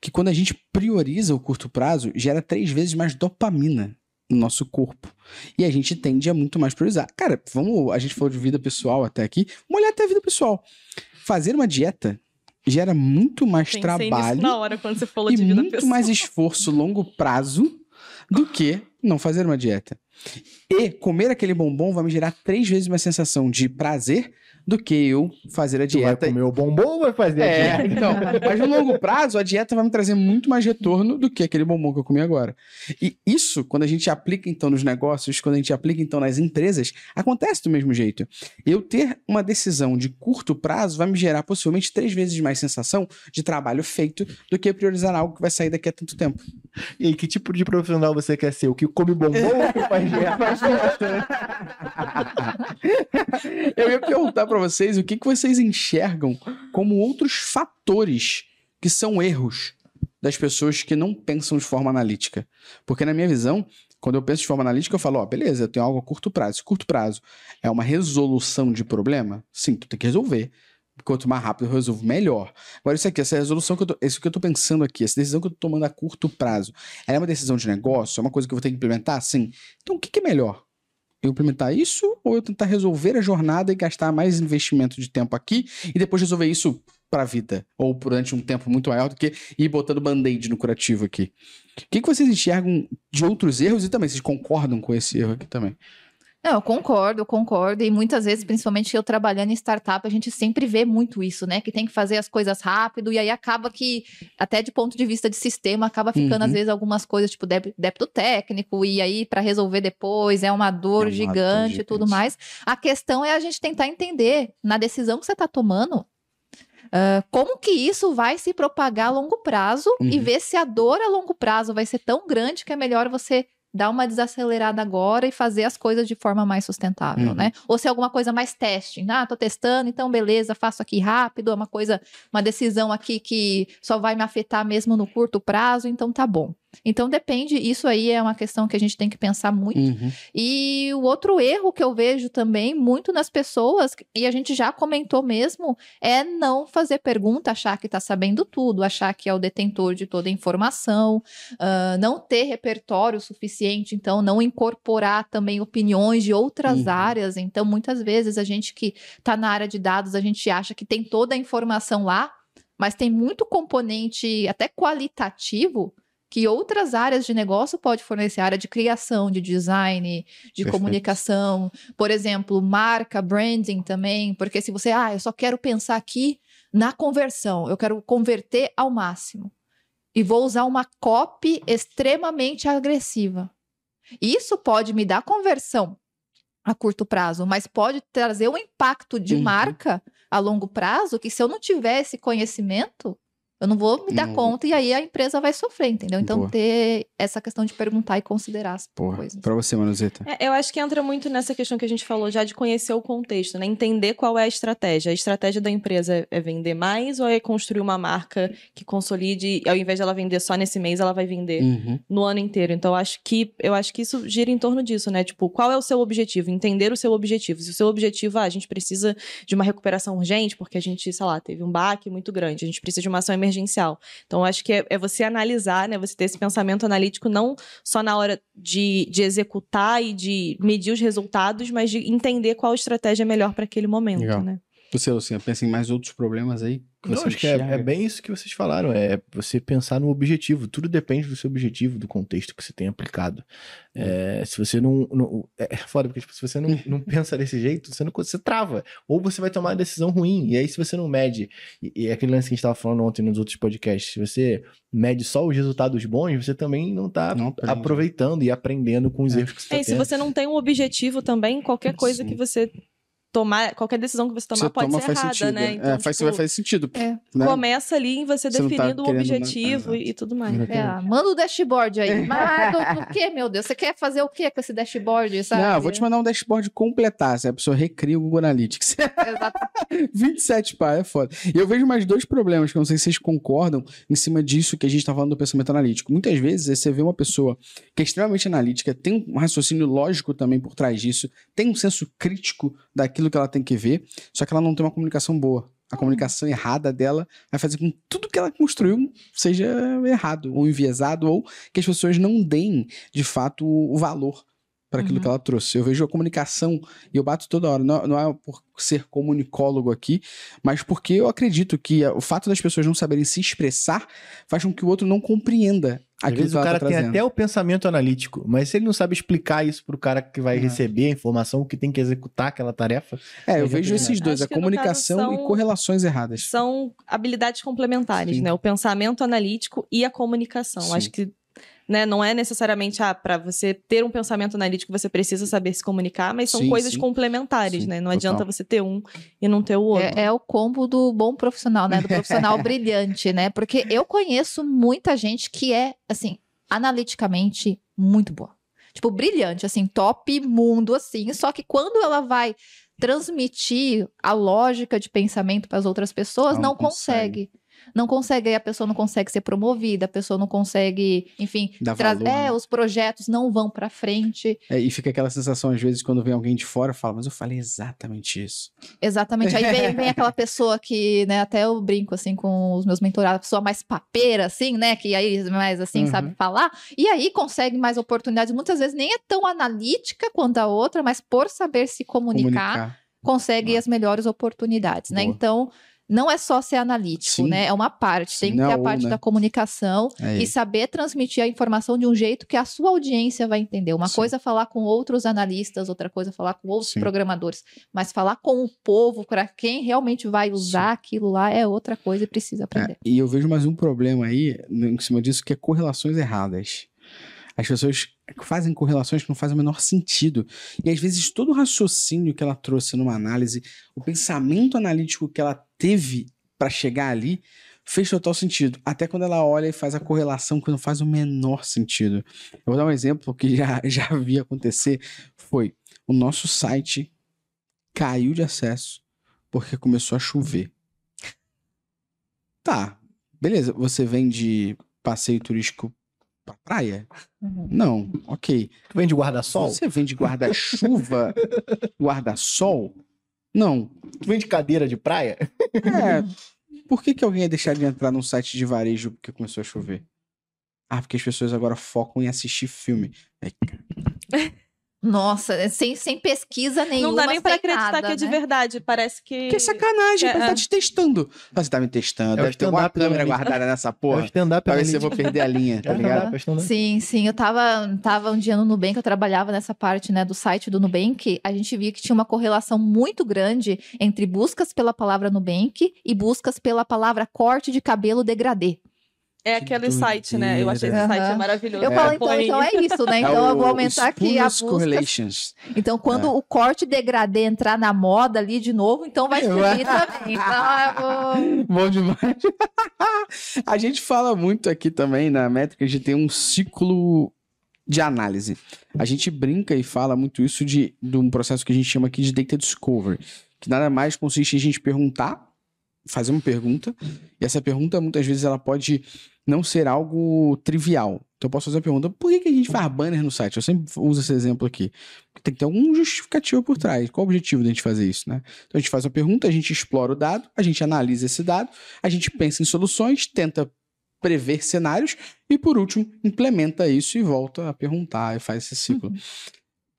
que quando a gente prioriza o curto prazo, gera três vezes mais dopamina no nosso corpo. E a gente tende a muito mais priorizar. Cara, vamos, a gente falou de vida pessoal até aqui, vamos olhar até a vida pessoal. Fazer uma dieta gera muito mais Pensei trabalho na hora quando você falou e de vida muito pessoal. mais esforço longo prazo do que não fazer uma dieta. E comer aquele bombom vai me gerar três vezes mais sensação de prazer do que eu fazer a Tu vai dieta. comer o bombom vai fazer a É, dieta? então, mas no longo prazo, a dieta vai me trazer muito mais retorno do que aquele bombom que eu comi agora. E isso, quando a gente aplica então nos negócios, quando a gente aplica então nas empresas, acontece do mesmo jeito. Eu ter uma decisão de curto prazo vai me gerar possivelmente três vezes mais sensação de trabalho feito do que priorizar algo que vai sair daqui a tanto tempo. E que tipo de profissional você quer ser? O que come bombom ou o que faz dieta? Eu ia perguntar pra vocês o que, que vocês enxergam como outros fatores que são erros das pessoas que não pensam de forma analítica. Porque na minha visão, quando eu penso de forma analítica, eu falo, ó, beleza, eu tenho algo a curto prazo. Esse curto prazo é uma resolução de problema? Sim, tu tem que resolver. Quanto mais rápido eu resolvo, melhor. Agora, isso aqui, essa resolução que eu tô, isso que eu tô pensando aqui, essa decisão que eu tô tomando a curto prazo, ela é uma decisão de negócio? É uma coisa que eu vou ter que implementar? Sim. Então, o que, que é melhor? Eu implementar isso ou eu tentar resolver a jornada e gastar mais investimento de tempo aqui e depois resolver isso pra vida? Ou durante um tempo muito maior do que ir botando band-aid no curativo aqui. O que, que vocês enxergam de outros erros e também vocês concordam com esse erro aqui também? Não, eu concordo, eu concordo. E muitas vezes, principalmente eu trabalhando em startup, a gente sempre vê muito isso, né? Que tem que fazer as coisas rápido, e aí acaba que, até de ponto de vista de sistema, acaba ficando, Uhum. às vezes, algumas coisas, tipo, débito, técnico, e aí, para resolver depois, é uma dor É uma gigante e tudo mais. A questão é a gente tentar entender, na decisão que você está tomando, ah, como que isso vai se propagar a longo prazo e Uhum. ver se a dor a longo prazo vai ser tão grande que é melhor você dar uma desacelerada agora e fazer as coisas de forma mais sustentável, Uhum. né? Ou se é alguma coisa mais teste. Ah, tô testando, então beleza, faço aqui rápido, é uma coisa, uma decisão aqui que só vai me afetar mesmo no curto prazo, então tá bom. Então depende, isso aí é uma questão que a gente tem que pensar muito. Uhum. E o outro erro que eu vejo também muito nas pessoas, e a gente já comentou mesmo, é não fazer pergunta, achar que está sabendo tudo, achar que é o detentor de toda a informação, ah, não ter repertório suficiente, então não incorporar também opiniões de outras Uhum. áreas. Então, muitas vezes a gente que está na área de dados, a gente acha que tem toda a informação lá, mas tem muito componente até qualitativo que outras áreas de negócio pode fornecer, área de criação, de design, de Perfeito. comunicação, por exemplo, marca, branding também, porque se você, ah, eu só quero pensar aqui na conversão, eu quero converter ao máximo e vou usar uma copy extremamente agressiva. Isso pode me dar conversão a curto prazo, mas pode trazer um impacto de Uhum. marca a longo prazo que se eu não tiver esse conhecimento, eu não vou me dar Não. conta e aí a empresa vai sofrer, entendeu? Então Boa. ter essa questão de perguntar e considerar as Porra, coisas. pra você, Manuzeta. É, eu acho que entra muito nessa questão que a gente falou já de conhecer o contexto, né? Entender qual é a estratégia. A estratégia da empresa é vender mais ou é construir uma marca que consolide, e ao invés de ela vender só nesse mês, ela vai vender Uhum. no ano inteiro. Então, eu acho que eu acho que isso gira em torno disso, né? Tipo, qual é o seu objetivo? Entender o seu objetivo. Se o seu objetivo, ah, a gente precisa de uma recuperação urgente, porque a gente, sei lá, teve um baque muito grande, a gente precisa de uma ação emergencial. Então, eu acho que é, é você analisar, né? Você ter esse pensamento analítico não só na hora de, de executar e de medir os resultados, mas de entender qual estratégia é melhor para aquele momento, Legal. né? Você, Luciano, pensa em mais outros problemas aí? Não, acho que é, é bem isso que vocês falaram. É você pensar no objetivo. Tudo depende do seu objetivo, do contexto que você tem aplicado. É, se você não. não- é é foda, porque tipo, se você não, não pensa desse jeito, você, não, você trava. Ou você vai tomar uma decisão ruim. E aí, se você não mede. E, e é aquele lance que a gente estava falando ontem nos outros podcasts. Se você mede só os resultados bons, você também não está aproveitando e aprendendo com os É. erros que você É, está e se você não tem um objetivo também, qualquer coisa Sim. que você tomar, qualquer decisão que você tomar Você pode toma, ser faz errada, sentido. né? é. Então, é, faz, tipo, vai fazer sentido. É. né? Começa ali em você Você tá definindo o querendo, né? objetivo e, e tudo mais. É, manda o dashboard aí. Mas o, o que, meu Deus? Você quer fazer o que com esse dashboard, sabe? Não, eu vou te mandar um dashboard completar. Se a pessoa recria o Google Analytics. Exato. 27 pá, é foda. E eu vejo mais dois problemas, que eu não sei se vocês concordam, em cima disso que a gente tá falando do pensamento analítico. Muitas vezes você vê uma pessoa que é extremamente analítica, tem um raciocínio lógico também por trás disso, tem um senso crítico daquilo que ela tem que ver, só que ela não tem uma comunicação boa. A comunicação errada dela vai fazer com que tudo que ela construiu seja errado, ou enviesado, ou que as pessoas não deem, de fato, o valor para aquilo Uhum. que ela trouxe. Eu vejo a comunicação, e eu bato toda hora, não, não é por ser comunicólogo aqui, mas porque eu acredito que o fato das pessoas não saberem se expressar faz com que o outro não compreenda Às aquilo vezes que o cara tá tem até o pensamento analítico, mas se ele não sabe explicar isso pro cara que vai É. receber a informação, que tem que executar aquela tarefa. É, eu vejo esses dois, a Acho no comunicação caso e são- correlações erradas. São habilidades complementares, Sim. né? O pensamento analítico e a comunicação. Sim. Acho que né, não é necessariamente ah, para você ter um pensamento analítico você precisa saber se comunicar, mas são Sim, coisas sim. complementares, Sim, né? Não total. adianta você ter um e não ter o outro. É, é o combo do bom profissional, né? Do profissional brilhante, né? Porque eu conheço muita gente que é, assim, analiticamente muito boa. Tipo, brilhante, assim, top mundo, assim. Só que quando ela vai transmitir a lógica de pensamento para as outras pessoas, não, não consegue. Não consegue, a pessoa não consegue ser promovida, a pessoa não consegue, enfim, Dá tra- valor, é, né? os projetos não vão para frente. É, e fica aquela sensação, às vezes, quando vem alguém de fora, fala, mas eu falei exatamente isso. Exatamente. Aí vem, vem aquela pessoa que, né, até eu brinco assim com os meus mentorados, a pessoa mais papeira, assim, né? Que aí mais assim Uhum. sabe falar, e aí consegue mais oportunidades. Muitas vezes nem é tão analítica quanto a outra, mas por saber se comunicar, consegue Ah. as melhores oportunidades, né? Boa. Então. Não é só ser analítico, Sim. né? É uma parte. Tem que não ter é a parte né? da comunicação É, e saber transmitir a informação de um jeito que a sua audiência vai entender. Uma Sim. coisa é falar com outros analistas, outra coisa é falar com outros Sim. programadores, mas falar com o povo, para quem realmente vai usar aquilo lá, é outra coisa e precisa aprender. É, e eu vejo mais um problema aí, em cima disso, que é correlações erradas. As pessoas fazem correlações que não fazem o menor sentido. E às vezes todo o raciocínio que ela trouxe numa análise, o pensamento analítico que ela teve para chegar ali, fez total sentido. Até quando ela olha e faz a correlação que não faz o menor sentido. Eu vou dar um exemplo que já, já vi acontecer. Foi o nosso site caiu de acesso porque começou a chover. Tá, beleza. Você vende passeio turístico pra praia? Uhum. Não, ok. Tu vem de guarda-sol? Você vende guarda-chuva, guarda-sol? Não. Tu vem de cadeira de praia? É, por que, que alguém ia deixar de entrar num site de varejo porque começou a chover? Ah, porque as pessoas agora focam em assistir filme. É, cara. Nossa, é sem, sem pesquisa nenhuma. Não dá nem pra acreditar nada, que é de né? verdade. Parece que. Que sacanagem, É, pra é. tá te testando. Você tá me testando. É Deve ter alguma stand-up câmera analítico. guardada nessa É porra. stand-up Pra ver se eu vou perder a linha, tá É ligado? é. Sim, sim. Eu tava, tava um dia no Nubank, eu trabalhava nessa parte, né, do site do Nubank. A gente via que tinha uma correlação muito grande entre buscas pela palavra Nubank e buscas pela palavra corte de cabelo degradê. É Que aquele site, né? Eu achei esse site Aham. maravilhoso. Eu É. falo, então, então é isso, né? É Então eu vou o aumentar aqui a busca. Correlations. Então, quando É. o corte degradê entrar na moda ali de novo, então vai subir também. Então, vou... Bom demais. a gente fala muito aqui também na métrica de ter um ciclo de análise. A gente brinca e fala muito isso de, de um processo que a gente chama aqui de data discovery, que nada mais consiste em a gente perguntar, fazer uma pergunta, e essa pergunta muitas vezes ela pode não ser algo trivial. Então eu posso fazer a pergunta, por que, que a gente faz banner no site? Eu sempre uso esse exemplo aqui. Tem que ter algum justificativo por trás. Qual o objetivo da gente fazer isso, né? Então a gente faz uma pergunta, a gente explora o dado, a gente analisa esse dado, a gente pensa em soluções, tenta prever cenários e, por último, implementa isso e volta a perguntar e faz esse ciclo.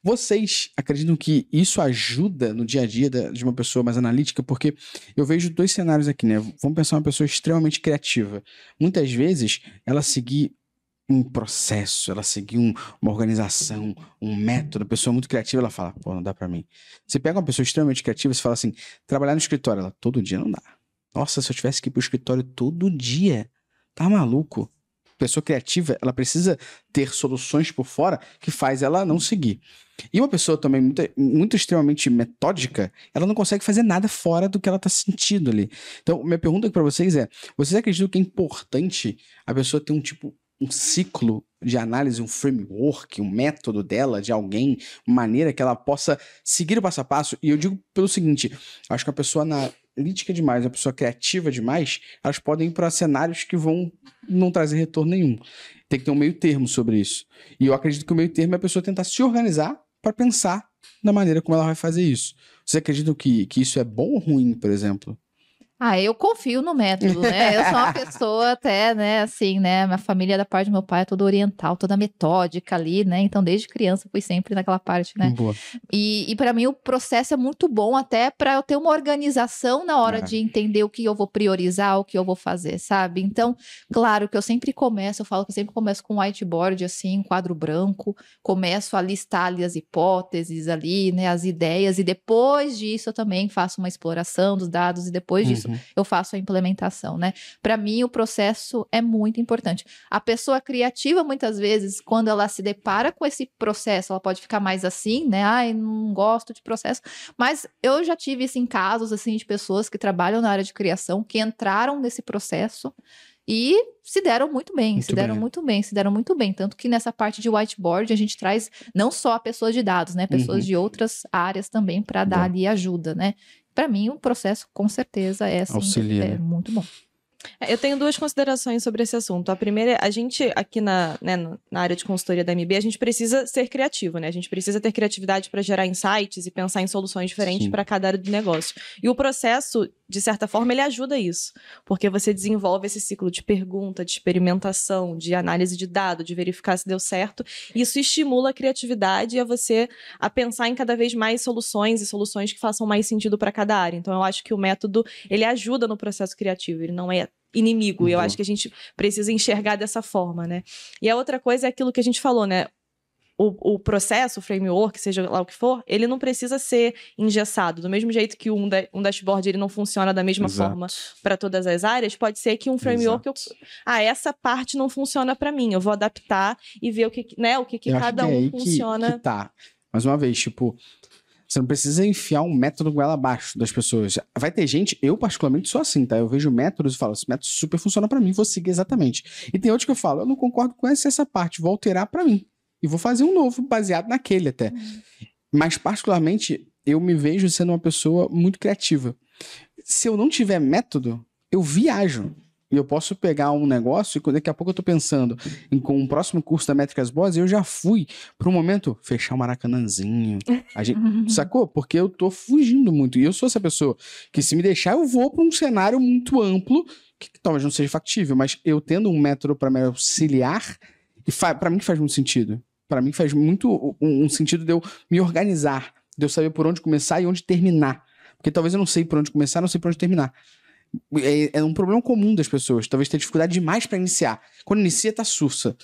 Vocês acreditam que isso ajuda no dia a dia de uma pessoa mais analítica? Porque eu vejo dois cenários aqui, né? Vamos pensar uma pessoa extremamente criativa. Muitas vezes, ela seguir um processo, ela seguir um- uma organização, um método, a pessoa muito criativa, ela fala, pô, não dá pra mim. Você pega uma pessoa extremamente criativa e fala assim, trabalhar no escritório, ela, todo dia não dá. Nossa, se eu tivesse que ir pro escritório todo dia, tá maluco? Pessoa criativa, ela precisa ter soluções por fora que faz ela não seguir. E uma pessoa também muito, muito extremamente metódica, ela não consegue fazer nada fora do que ela tá sentindo ali. Então, minha pergunta para vocês é: vocês acreditam que é importante a pessoa ter um tipo, um ciclo de análise, um framework, um método dela, de alguém, maneira que ela possa seguir o passo a passo? E eu digo pelo seguinte: acho que a pessoa analítica demais, a pessoa criativa demais, elas podem ir para cenários que vão não trazer retorno nenhum. Tem que ter um meio termo sobre isso. E eu acredito que o meio termo é a pessoa tentar se organizar para pensar na maneira como ela vai fazer isso. Vocês acreditam que, que isso é bom ou ruim, por exemplo? Ah, eu confio no método, né? Eu sou uma pessoa até, né, assim, né? Minha família da parte do meu pai é toda oriental, toda metódica ali, né? Então, desde criança, fui sempre naquela parte, né? Boa. E, e para mim o processo é muito bom até para eu ter uma organização na hora É. de entender o que eu vou priorizar, o que eu vou fazer, sabe? Então, claro que eu sempre começo, eu falo que eu sempre começo com um whiteboard assim, um quadro branco, começo a listar ali as hipóteses ali, né, as ideias e depois disso eu também faço uma exploração dos dados e depois disso Uhum. eu faço a implementação, né? Para mim, o processo é muito importante. A pessoa criativa, muitas vezes, quando ela se depara com esse processo, ela pode ficar mais assim, né? Ai, não gosto de processo. Mas eu já tive, assim, casos, assim, de pessoas que trabalham na área de criação, que entraram nesse processo e se deram muito bem, Muito se deram bem. muito bem, se deram muito bem. Tanto que nessa parte de whiteboard a gente traz não só pessoas de dados, né? Pessoas Uhum. de outras áreas também para dar Bom. ali ajuda, né? Para mim, o processo com certeza é, assim, Auxilia, é né? muito bom. É, Eu tenho duas considerações sobre esse assunto. A primeira é, a gente aqui na, né, na área de consultoria da MB, a gente precisa ser criativo, né? A gente precisa ter criatividade para gerar insights e pensar em soluções diferentes para cada área do negócio. E o processo, de certa forma, ele ajuda isso, porque você desenvolve esse ciclo de pergunta, de experimentação, de análise de dado, de verificar se deu certo. Isso estimula a criatividade e a você a pensar em cada vez mais soluções e soluções que façam mais sentido para cada área. Então, eu acho que o método ele ajuda no processo criativo, ele não é inimigo. E eu acho que a gente precisa enxergar dessa forma, né? E a outra coisa é aquilo que a gente falou, né? O, o processo, o framework, seja lá o que for, ele não precisa ser engessado. Do mesmo jeito que um, da- um dashboard ele não funciona da mesma Exato. forma para todas as áreas, pode ser que um framework, eu, ah, essa parte não funciona para mim. Eu vou adaptar e ver o que, né, o que, que cada que é um aí que- funciona. Que, tá. Mais uma vez, tipo, você não precisa enfiar um método goela abaixo das pessoas. Vai ter gente, eu particularmente sou assim, tá? Eu vejo métodos e falo, esse método super funciona pra mim, vou seguir exatamente. E tem outros que eu falo, eu não concordo com essa essa parte, vou alterar pra mim. E vou fazer um novo, baseado naquele até. Mas, particularmente, eu me vejo sendo uma pessoa muito criativa. Se eu não tiver método, eu viajo. E eu posso pegar um negócio e quando- daqui a pouco eu tô pensando em com o próximo curso da Métricas Boas, eu já fui para um momento fechar o Maracanãzinho. A gente, sacou? Porque eu tô fugindo muito. E eu sou essa pessoa que se me deixar, eu vou para um cenário muito amplo, que, talvez não seja factível, mas eu tendo um método para me auxiliar, e para mim faz muito sentido. Pra mim faz muito um, sentido de eu me organizar, de eu saber por onde começar e onde terminar. Porque talvez eu não sei por onde começar, não sei por onde terminar. É, é um problema comum das pessoas. Talvez tenha dificuldade demais pra iniciar. Quando inicia, tá sussa.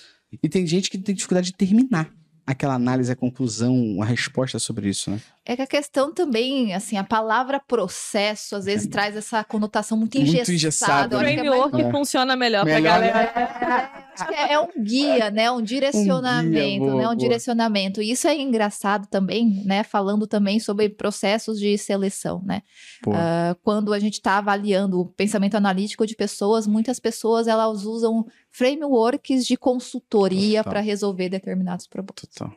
E tem gente que tem dificuldade de terminar aquela análise, a conclusão, a resposta sobre isso, né? É que a questão também, assim, a palavra processo às vezes traz essa conotação muito Muito engessada. engessada, Eu O que é mais- framework É. funciona melhor, Melhor, pra né? galera. Acho que é é um guia, né? Um direcionamento, boa, né? Um boa. direcionamento. E isso é engraçado também, né? Falando também sobre processos de seleção, né? Ah, quando a gente está avaliando o pensamento analítico de pessoas, muitas pessoas elas usam frameworks de consultoria para resolver determinados problemas. Total.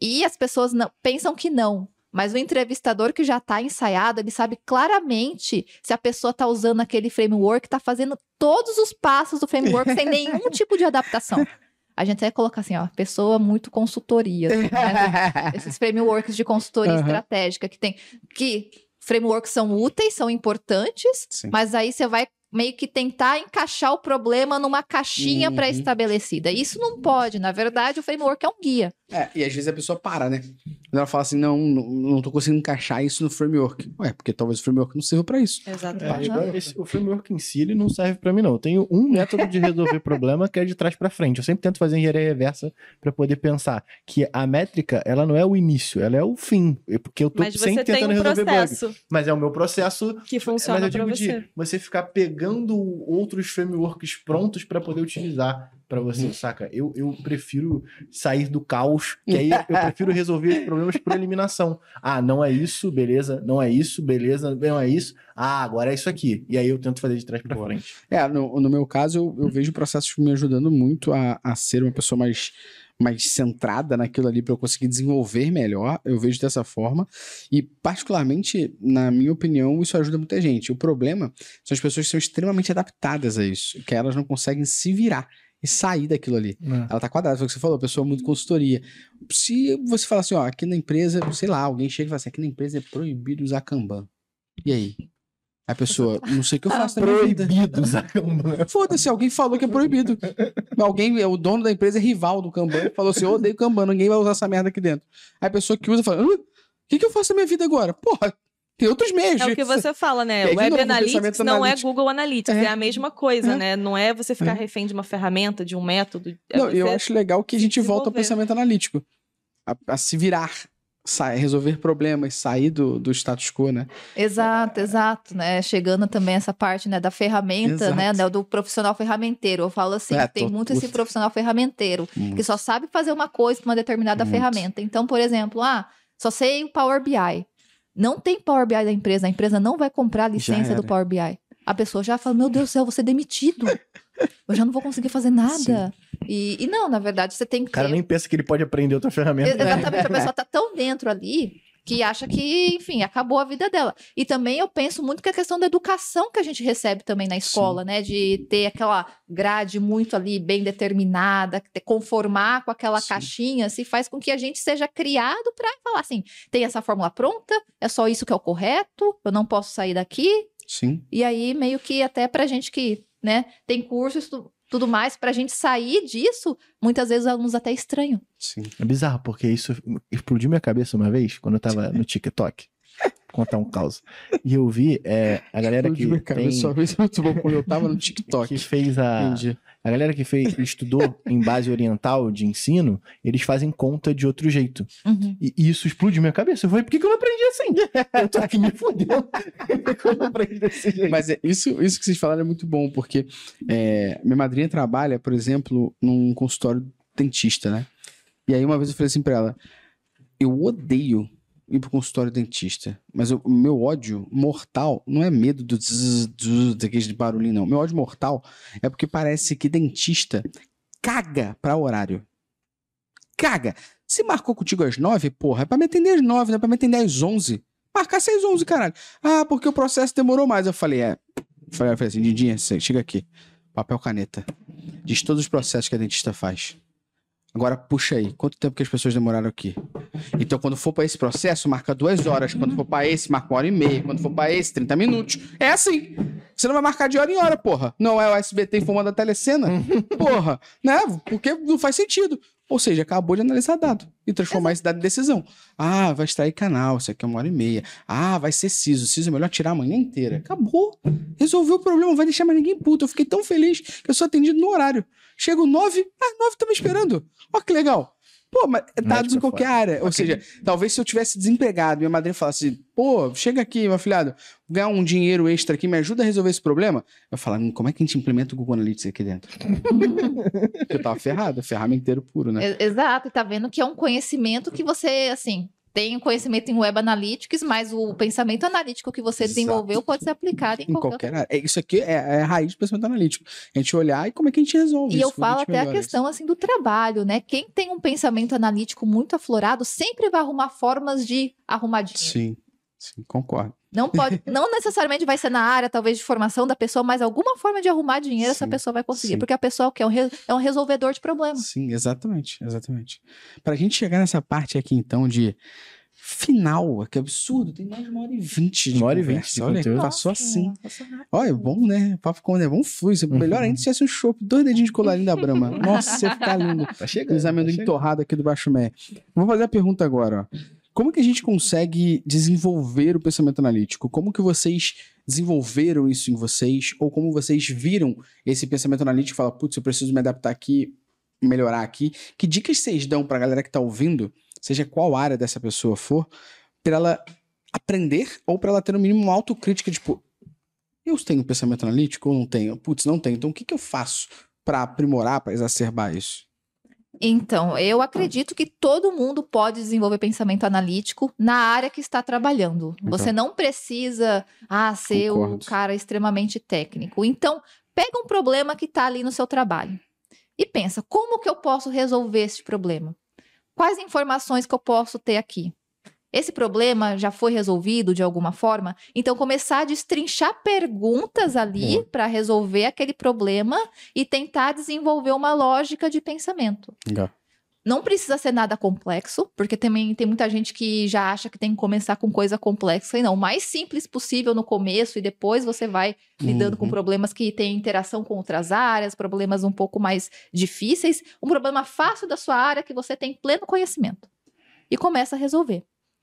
E as pessoas não- pensam que não. Mas o entrevistador que já está ensaiado, ele sabe claramente se a pessoa está usando aquele framework, está fazendo todos os passos do framework sem nenhum tipo de adaptação. A gente até coloca assim, ó, pessoa muito consultoria. assim, né? Esses frameworks de consultoria Aham. estratégica que tem. Que frameworks são úteis, são importantes, Sim. mas aí você vai meio que tentar encaixar o problema numa caixinha Uhum. pré-estabelecida. Isso não pode. Na verdade, o framework é um guia. É, e às vezes a pessoa para, né? Quando ela fala assim, não, não, não tô conseguindo encaixar isso no framework. Ué, porque talvez o framework não sirva pra isso. É, Exatamente. igual esse- o framework em si ele não serve pra mim, não. Eu tenho um método de resolver problema que é de trás pra frente. Eu sempre tento fazer engenharia reversa pra poder pensar que a métrica, ela não é o início, ela é o fim. É Porque eu tô Mas sempre você tem tentando um resolver bug. processo Mas é o meu processo. que Mas funciona eu pra digo você. de você ficar pegando outros frameworks prontos pra poder utilizar pra você, saca? Eu, eu prefiro sair do caos, que aí eu prefiro resolver os problemas por eliminação. Ah, não é isso, beleza. Não é isso, beleza. Não é isso. Ah, agora é isso aqui. E aí eu tento fazer de trás pra Boa. frente. É, no, no meu caso, eu, eu vejo processos me ajudando muito a, a ser uma pessoa mais, mais centrada naquilo ali para eu conseguir desenvolver melhor. Eu vejo dessa forma. E, particularmente, na minha opinião, isso ajuda muita gente. O problema são as pessoas que são extremamente adaptadas a isso, que elas não conseguem se virar e sair daquilo ali. Ela tá quadrada, foi o que você falou, pessoa é muito consultoria. Se você falar assim, ó, aqui na empresa, sei lá, alguém chega e fala assim, aqui na empresa é proibido usar Kanban. E aí? A pessoa, não sei o que eu faço na minha vida. Proibido usar Kanban. Foda-se, alguém falou que é proibido. Alguém, o dono da empresa é rival do Kanban, falou assim: eu odeio Kanban, ninguém vai usar essa merda aqui dentro. Aí a pessoa que usa fala: Hã? o que, que eu faço na minha vida agora? Porra, tem outros meios. É o que você fala, né? Web novo, Analytics não analítico. é Google Analytics, É. é, a mesma coisa, É. né? Não é você ficar É. refém de uma ferramenta, de um método. é Não, eu acho legal que a gente volta ao pensamento analítico. A, a se virar, sa- resolver problemas, sair do, do status quo, né? Exato, exato, né? Chegando também essa parte, né, da ferramenta, né, Exato. né, do profissional ferramenteiro. Eu falo assim, É, tem tô- muito esse profissional ferramenteiro, que só sabe fazer uma coisa com uma determinada Muito. ferramenta. Então, por exemplo, ah, só sei o Power BI. Não tem Power BI da empresa, a empresa não vai comprar a licença do. Power BI. A pessoa já fala, meu Deus do céu, vou ser demitido. Eu já não vou conseguir fazer nada. E, e não, na verdade, você tem que O cara ter nem pensa que ele pode aprender outra ferramenta. Ex- Exatamente, a pessoa tá tão dentro ali que acha que, enfim, acabou a vida dela. E também eu penso muito que a questão da educação que a gente recebe também na escola, né? De ter aquela grade muito ali bem determinada, ter- conformar com aquela Sim. caixinha, se faz com que a gente seja criado para falar assim: tem essa fórmula pronta, é só isso que é o correto, eu não posso sair daqui. Sim. E aí, meio que até pra gente que, né, tem cursos, tu- tudo mais, pra gente sair disso, muitas vezes os alunos até estranham. Sim. É bizarro, porque isso explodiu minha cabeça uma vez, quando eu tava no TikTok. Contar um caos. E eu vi é, a galera que, Cara, tem, só vez muito bom quando eu tava no TikTok. que fez a. Entendi. A galera que fez, estudou em base oriental de ensino, eles fazem conta de outro jeito. Uhum. E, e isso explodiu minha cabeça. Eu falei, por que, que eu não aprendi assim? Eu tô aqui me fudendo. Por que eu não aprendi desse jeito? Mas é, isso, isso que vocês falaram é muito bom, porque é, minha madrinha trabalha, por exemplo, num consultório dentista, né? E aí uma vez eu falei assim pra ela: eu odeio ir pro consultório dentista, mas o meu ódio mortal não é medo do zzz, barulhinho, não. Meu ódio mortal é porque parece que dentista caga pra horário. Caga. Se marcou contigo às nove, porra, é pra me atender às nove, não é pra me atender às onze. Marcar às onze, caralho. Ah, porque o processo demorou mais. Eu falei, é. Eu falei assim, Dindinha, chega aqui. Papel, caneta. Diz todos os processos que a dentista faz. Agora puxa aí, quanto tempo que as pessoas demoraram aqui? Então, quando for pra esse processo, marca duas horas. Quando for pra esse, marca uma hora e meia. Quando for pra esse, 30 minutos. É assim. Você não vai marcar de hora em hora, porra. Não é o SBT informando a telecena? Porra. Né? Porque não faz sentido. Ou seja, acabou de analisar dado e transformar esse dado em decisão. Ah, vai extrair canal, isso aqui é uma hora e meia. Ah, vai ser CISO. CISO é melhor tirar a manhã inteira. Acabou. Resolveu o problema, não vai deixar mais ninguém puto. Eu fiquei tão feliz que eu sou atendido no horário. Chego nove, ah, nove tá me esperando. Ó que legal. Pô, mas dados em qualquer área. Ou seja, talvez se eu tivesse desempregado, minha madrinha falasse, pô, chega aqui, meu afilhado, vou ganhar um dinheiro extra aqui, me ajuda a resolver esse problema. Eu falar, "Hum, como é que a gente implementa o Google Analytics aqui dentro? Porque eu tava ferrado, ferramenteiro puro, né? E- Exato, e tá vendo que é um conhecimento que você, assim, tem conhecimento em Web Analytics, mas o pensamento analítico que você Exato. desenvolveu pode ser aplicado em, Em qualquer, área. É, Isso aqui é, é a raiz do pensamento analítico. A gente olhar e como é que a gente resolve E isso. eu como falo gente até a questão assim do trabalho, né? Quem tem um pensamento analítico muito aflorado sempre vai arrumar formas de arrumar isso. dinheiro. Sim, sim, concordo. Não pode, não necessariamente vai ser na área, talvez, de formação da pessoa, mas alguma forma de arrumar dinheiro essa Sim, pessoa vai conseguir. sim. Porque a pessoa que é um, re- é um resolvedor de problemas. Sim, exatamente, exatamente. Pra gente chegar nessa parte aqui, então, de final, que absurdo, tem mais de uma hora e vinte de Uma hora e vinte de Olha, conteúdo. passou assim. Nossa, rápido. Olha, bom, né? O papo quando é bom, flui. Melhor ainda se tivesse um chopp, dois dedinhos de colarinho da Brahma. Nossa, ia ficar lindo. Tá chegando. Os tá amendoim chegando. torrado aqui do Baixo Mé. Vou fazer a pergunta agora, ó. Como que a gente consegue desenvolver o pensamento analítico? Como que vocês desenvolveram isso em vocês? Ou como vocês viram esse pensamento analítico e falam, putz, eu preciso me adaptar aqui, melhorar aqui? Que dicas vocês dão pra galera que tá ouvindo, seja qual área dessa pessoa for, pra ela aprender ou pra ela ter no mínimo uma autocrítica, tipo, eu tenho pensamento analítico ou não tenho? Putz, não tenho. Então o que, que eu faço pra aprimorar, pra exacerbar isso? Então, eu acredito que todo mundo pode desenvolver pensamento analítico na área que está trabalhando. Você não precisa ah, ser Concordo. o cara extremamente técnico. Então, pega um problema que está ali no seu trabalho e pensa: como que eu posso resolver esse problema? Quais informações que eu posso ter aqui? Esse problema já foi resolvido de alguma forma? Então, começar a destrinchar perguntas ali para resolver aquele problema e tentar desenvolver uma lógica de pensamento. Legal. Não precisa ser nada complexo, porque também tem muita gente que já acha que tem que começar com coisa complexa. E não, o mais simples possível no começo e depois você vai lidando com Uhum. problemas que têm interação com outras áreas, problemas um pouco mais difíceis. Um problema fácil da sua área que você tem pleno conhecimento. E começa a resolver.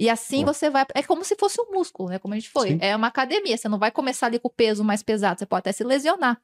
E assim você vai. É como se fosse um músculo, né? Como a gente foi. Sim. É uma academia. Você não vai começar ali com o peso mais pesado, você pode até se lesionar.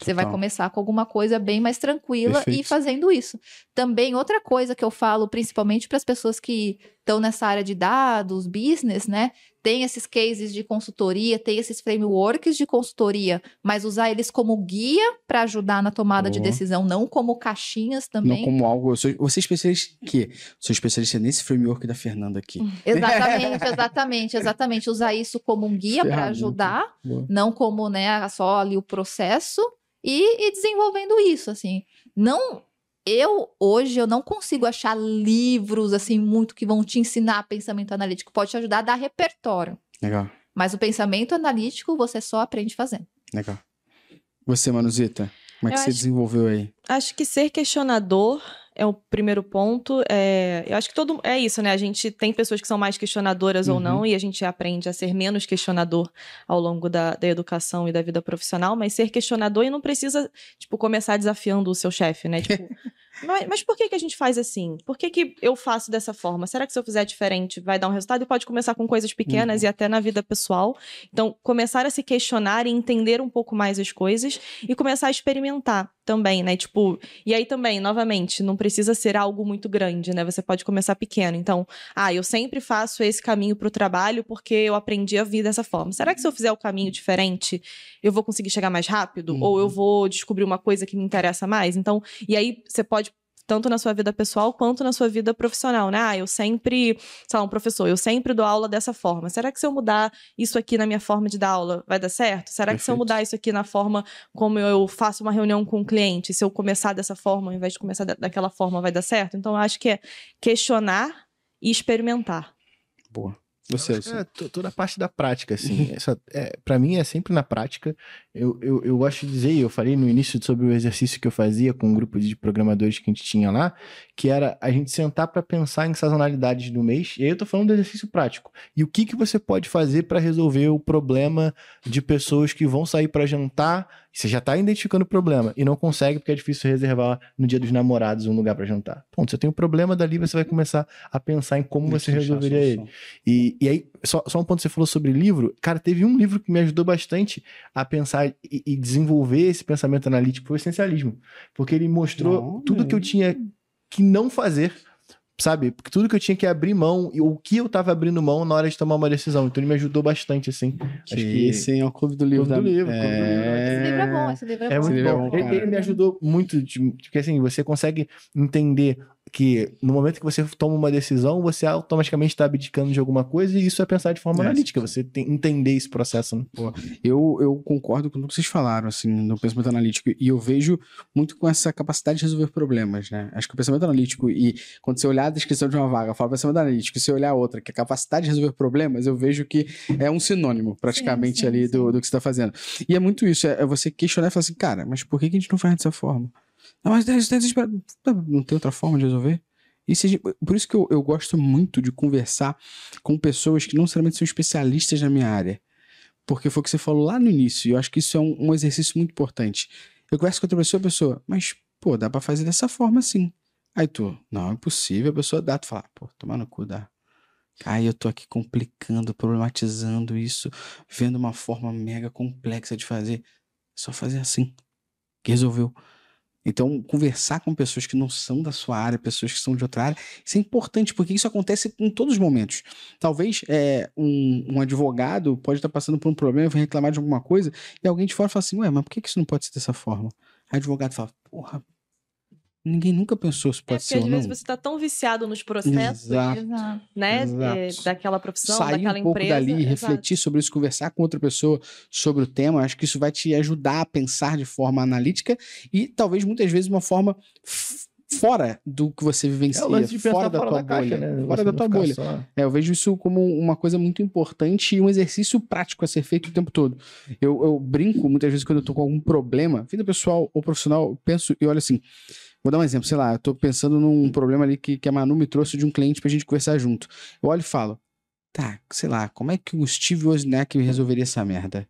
Você vai Total. começar com alguma coisa bem mais tranquila e Perfeito. fazendo isso. Também outra coisa que eu falo, principalmente para as pessoas que estão nessa área de dados, business, né? Tem esses cases de consultoria, tem esses frameworks de consultoria, mas usar eles como guia para ajudar na tomada de decisão, não como caixinhas Não também. como algo. Eu sou, você é especialista em quê? Sou especialista nesse framework da Fernanda aqui. Exatamente, exatamente, exatamente. Usar isso como um guia para ajudar, Boa. não como, né, só ali o processo e, e desenvolvendo isso, assim. Não, eu hoje eu não consigo achar livros assim muito que vão te ensinar pensamento analítico, pode te ajudar a dar repertório, Legal, mas o pensamento analítico você só aprende fazendo. legal. Você, Manuzita, como é que Eu você acho- desenvolveu aí? Acho que ser questionador é o primeiro ponto. É, eu acho que todo é isso, né? A gente tem pessoas que são mais questionadoras ou Uhum. não, e a gente aprende a ser menos questionador ao longo da, da educação e da vida profissional, mas ser questionador e não precisa, tipo, começar desafiando o seu chefe, né? Tipo, mas, mas por que, que a gente faz assim? Por que, que eu faço dessa forma? Será que se eu fizer diferente vai dar um resultado? E pode começar com coisas pequenas Uhum. e até na vida pessoal. Então, começar a se questionar e entender um pouco mais as coisas e começar a experimentar também, né? Tipo, e aí também, novamente, não precisa ser algo muito grande, né? Você pode começar pequeno. Então, ah, eu sempre faço esse caminho pro trabalho porque eu aprendi a vir dessa forma. Será que se eu fizer o caminho diferente, eu vou conseguir chegar mais rápido? Uhum. Ou eu vou descobrir uma coisa que me interessa mais? Então, e aí você pode tanto na sua vida pessoal quanto na sua vida profissional, né? Ah, eu sempre, sei lá, um professor, eu sempre dou aula dessa forma. Será que se eu mudar isso aqui na minha forma de dar aula, vai dar certo? Será que se eu Perfeito. mudar isso aqui na forma como eu faço uma reunião com um cliente, se eu começar dessa forma ao invés de começar da- daquela forma, vai dar certo? Então, eu acho que é questionar e experimentar. Boa. Você. É, to- toda a parte da prática, assim. Essa, é, para mim é sempre na prática. Eu, eu, eu gosto de dizer, eu falei no início sobre o exercício que eu fazia com um grupo de programadores que a gente tinha lá, que era a gente sentar para pensar em sazonalidades do mês. E aí eu tô falando do exercício prático. E o que, que você pode fazer para resolver o problema de pessoas que vão sair para jantar Você já tá identificando o problema e não consegue porque é difícil reservar no dia dos namorados um lugar para jantar. Ponto. Você tem um problema dali, você vai começar a pensar em como você resolveria ele. E, e aí, só, só um ponto que você falou sobre livro. Cara, teve um livro que me ajudou bastante a pensar e, e desenvolver esse pensamento analítico, foi o essencialismo. Porque ele mostrou Não, tudo que eu tinha que não fazer sabe? Porque tudo que eu tinha que abrir mão, e o que eu tava abrindo mão na hora de tomar uma decisão. Então ele me ajudou bastante, assim. Que Acho que esse é o Clube do Livro. Clube do Livro, Clube do Livro. Esse livro é bom, esse livro é, É bom. muito livro é bom. bom, Ele, ele me ajudou muito, de- porque assim, você consegue entender que no momento que você toma uma decisão, você automaticamente está abdicando de alguma coisa, e isso é pensar de forma É, analítica, você tem, entender esse processo. Né? Eu, eu concordo com tudo que vocês falaram, assim, no pensamento analítico. E eu vejo muito com essa capacidade de resolver problemas, né? Acho que o pensamento analítico e quando você olhar a descrição de uma vaga, fala pensamento analítico, e você olhar a outra, que é a capacidade de resolver problemas, eu vejo que é um sinônimo, praticamente, sim, ali sim. Do, do que você está fazendo. E é muito isso, é, é você questionar e falar assim, cara, mas por que, que a gente não faz dessa forma? Não, mas isso tá desesperado. Não tem outra forma de resolver? Gente- por isso que eu, eu gosto muito de conversar com pessoas que não necessariamente são especialistas na minha área. Porque foi o que você falou lá no início, e eu acho que isso é um, um exercício muito importante. Eu converso com outra pessoa, a pessoa, mas, pô, dá pra fazer dessa forma sim. Aí tu, não, é impossível, a pessoa dá, tu fala, pô, tomar no cu, dá. Aí eu tô aqui complicando, problematizando isso, vendo uma forma mega complexa de fazer. É só fazer assim. Que resolveu. Então, conversar com pessoas que não são da sua área, pessoas que são de outra área, isso é importante, porque isso acontece em todos os momentos. Talvez é, um, um advogado pode estar passando por um problema, vai reclamar de alguma coisa, e alguém de fora fala assim, ué, mas por que isso não pode ser dessa forma? Aí o advogado fala, porra, ninguém nunca pensou se É pode porque ser às ou vezes não. você tá tão viciado nos processos, Exato. Exato. né? Exato. é, daquela profissão, Sair daquela um pouco empresa. dali, exato. refletir sobre isso, conversar com outra pessoa sobre o tema, acho que isso vai te ajudar a pensar de forma analítica e talvez muitas vezes uma forma fora do que você vivencia, É de pensar fora da tua da caixa, bolha, né? fora da tua bolha. só- É, eu vejo isso como uma coisa muito importante e um exercício prático a ser feito o tempo todo. Eu, eu brinco muitas vezes quando eu tô com algum problema, vida pessoal ou profissional, eu penso e olho assim. Vou dar um exemplo, sei lá, eu tô pensando num problema ali que, que a Manu me trouxe de um cliente pra gente conversar junto. Eu olho e falo, tá, sei lá, como é que o Steve Wozniak resolveria essa merda?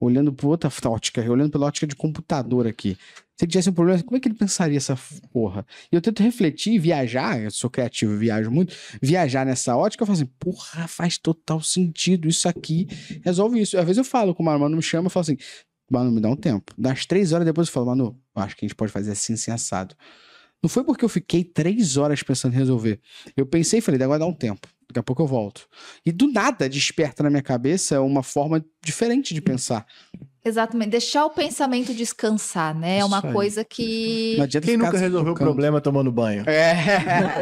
Olhando por outra ótica, olhando pela ótica de computador aqui. Se ele tivesse um problema, como é que ele pensaria essa porra? E eu tento refletir, viajar, eu sou criativo, viajo muito, viajar nessa ótica, eu falo assim, porra, faz total sentido isso aqui, resolve isso. Às vezes eu falo com o Manu me chama e falo assim, Manu, me dá um tempo. Das três horas depois eu falo, Manu, eu acho que a gente pode fazer assim, assim, assado. Não foi porque eu fiquei três horas pensando em resolver. Eu pensei e falei, agora dá um tempo. Daqui a pouco eu volto. E do nada desperta na minha cabeça uma forma diferente de pensar. Exatamente. Deixar o pensamento descansar, né? É Isso uma aí. coisa que. Não adianta Quem nunca resolveu o problema tomando banho? É.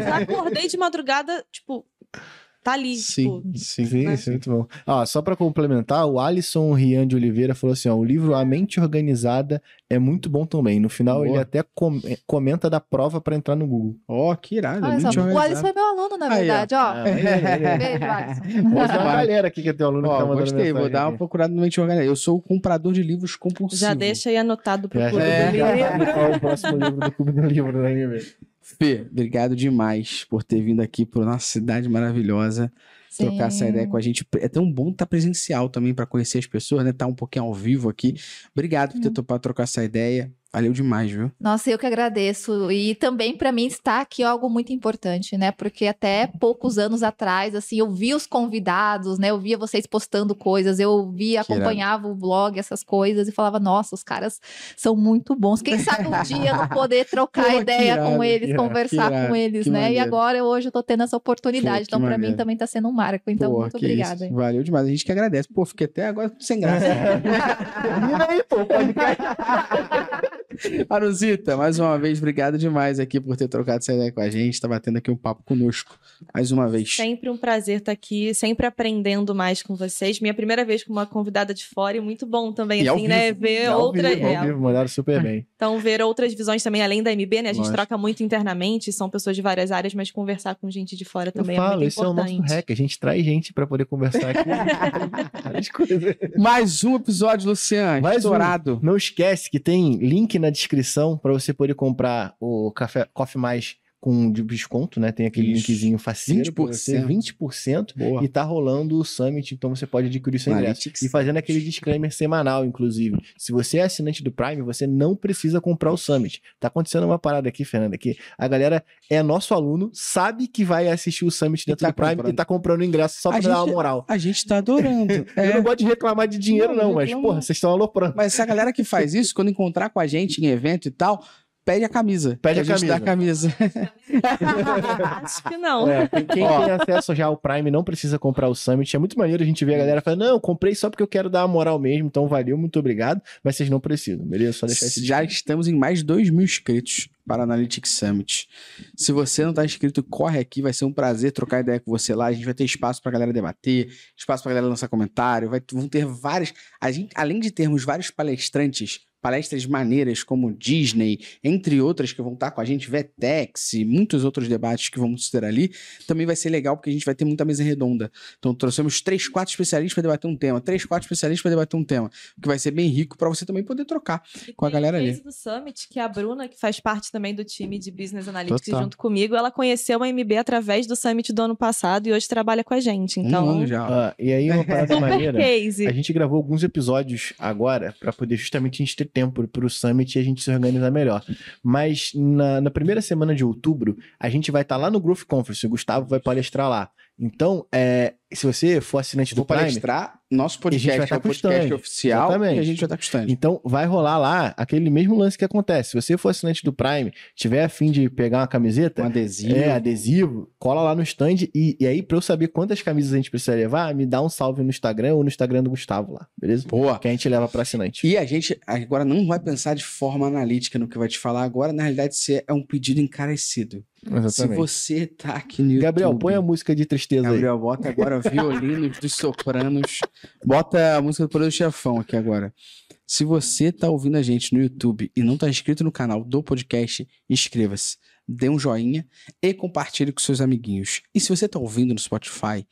Eu acordei de madrugada, tipo, tá ali, Sim, tipo, sim. Sim, né? isso é muito bom. Ah, só pra complementar, o Alisson Rian de Oliveira falou assim: ó, o livro A Mente Organizada é muito bom também. No final, Boa. ele até com- comenta da prova pra entrar no Google. Ó, que irado. Olha muito só, o Alisson é meu aluno, na Aí, ó. verdade, ó. Ah, aí, aí. Beijo, Alisson. Uma galera aqui que é teu aluno que Ó, tá mandando gostei, vou mensagem dar uma procurada no Mente Organizada. Eu sou o comprador de livros compulsivo. já deixa aí anotado pro Já, clube já, do livro. Qual é o próximo livro do Clube do Livro, né, Fê, obrigado demais por ter vindo aqui para nossa cidade maravilhosa, trocar essa ideia com a gente. É tão bom estar presencial também para conhecer as pessoas, né? Tá um pouquinho ao vivo aqui. Obrigado por ter topado trocar essa ideia. Valeu demais, viu? Nossa, eu que agradeço. E também para mim está aqui algo muito importante, né? Porque até poucos anos atrás, assim, eu via os convidados, né? Eu via vocês postando coisas, eu via, acompanhava o blog, essas coisas e falava, nossa, os caras são muito bons. Quem sabe um dia eu não poder trocar Pô, ideia irado, com eles, irado, conversar irado, com eles, né? E maneiro. agora eu, hoje eu tô tendo essa oportunidade. Pô, então, para mim também tá sendo um marco. Então, Pô, muito obrigada. isso. Valeu demais. A gente que agradece. Pô, fiquei até agora sem graça. Termina aí, pô. podcast. Aruzita, mais uma vez, obrigado demais aqui por ter trocado essa ideia com a gente, tá batendo aqui um papo conosco. Mais uma vez. Sempre um prazer estar aqui, sempre aprendendo mais com vocês. Minha primeira vez com uma convidada de fora e muito bom também, E assim, né? vivo. Ver Ao outra. vivo, ao é, vivo, mandaram super bem. Então, ver outras visões também, além da MB, né? A gente troca muito internamente, são pessoas de várias áreas, mas conversar com gente de fora Eu também falo, é muito esse é o importante. nosso hack. A gente traz gente pra poder conversar aqui. Mais um episódio, Luciano. Mais um. Não esquece que tem link na descrição para você poder comprar o café Coffee Mais com de desconto, né? Tem aquele Isso. linkzinho pra você, 20%. 20%. Boa. E tá rolando o Summit, então você pode adquirir seu ingresso. E fazendo aquele disclaimer semanal, inclusive. Se você é assinante do Prime, você não precisa comprar o Summit. Tá acontecendo uma parada aqui, Fernanda, que a galera é nosso aluno, sabe que vai assistir o Summit dentro tá do Prime comprando. e tá comprando ingresso só A pra dar uma gente- moral. A gente tá adorando. Eu É. não gosto de reclamar de dinheiro, Não, não, mas, porra, vocês estão aloprando. Mas essa galera que faz isso, quando encontrar com a gente em evento e tal, pede a camisa. Pede que a gente dá a camisa. Acho que não. É, quem quem tem acesso já ao Prime não precisa comprar o Summit. É muito maneiro a gente ver a galera falando, não, comprei só porque eu quero dar uma moral mesmo, então valeu, muito obrigado, mas vocês não precisam, beleza? Só deixar esse Já estamos em mais de 2 mil inscritos para a Analytics Summit. Se você não está inscrito, corre aqui, vai ser um prazer trocar ideia com você lá. A gente vai ter espaço para a galera debater, espaço para a galera lançar comentário, vai, vão ter várias. A gente, além de termos vários palestrantes, palestras maneiras como Disney, entre outras que vão estar com a gente, Vetex e muitos outros debates que vamos ter ali, também vai ser legal porque a gente vai ter muita mesa redonda. Então trouxemos três, quatro especialistas para debater um tema, três, quatro especialistas para debater um tema, o que vai ser bem rico para você também poder trocar. E com a galera ali. do Summit, que é a Bruna, que faz parte também do time de Business Analytics Total. junto comigo, ela conheceu a MB através do Summit do ano passado e hoje trabalha com a gente. Então, um ano já. Ah, e aí, uma parada maneira. case. A gente gravou alguns episódios agora para poder justamente a gente ter tempo para o Summit e a gente se organizar melhor. Mas na, na primeira semana de outubro, a gente vai estar lá no Growth Conference. O Gustavo vai palestrar lá. Então, é, se você for assinante do Vou Prime, palestrar nosso a podcast, é o podcast stand. oficial, Exatamente. e a gente vai estar com stand. Então, vai rolar lá aquele mesmo lance que acontece. Se você for assinante do Prime, tiver afim de pegar uma camiseta, Um adesivo. é, adesivo, cola lá no stand. E, e aí, pra eu saber quantas camisas a gente precisa levar, me dá um salve no Instagram ou no Instagram do Gustavo lá, beleza? Boa. Que a gente leva pra assinante. E a gente agora não vai pensar de forma analítica no que vai te falar agora. Na realidade, isso é um pedido encarecido. Se você tá aqui no YouTube... Gabriel, põe a música de tristeza Gabriel, bota agora violinos dos sopranos. Bota a música do Poder do Chefão aqui agora. Se você tá ouvindo a gente no YouTube e não tá inscrito no canal do podcast, inscreva-se. Dê um joinha e compartilhe com seus amiguinhos. E se você tá ouvindo no Spotify,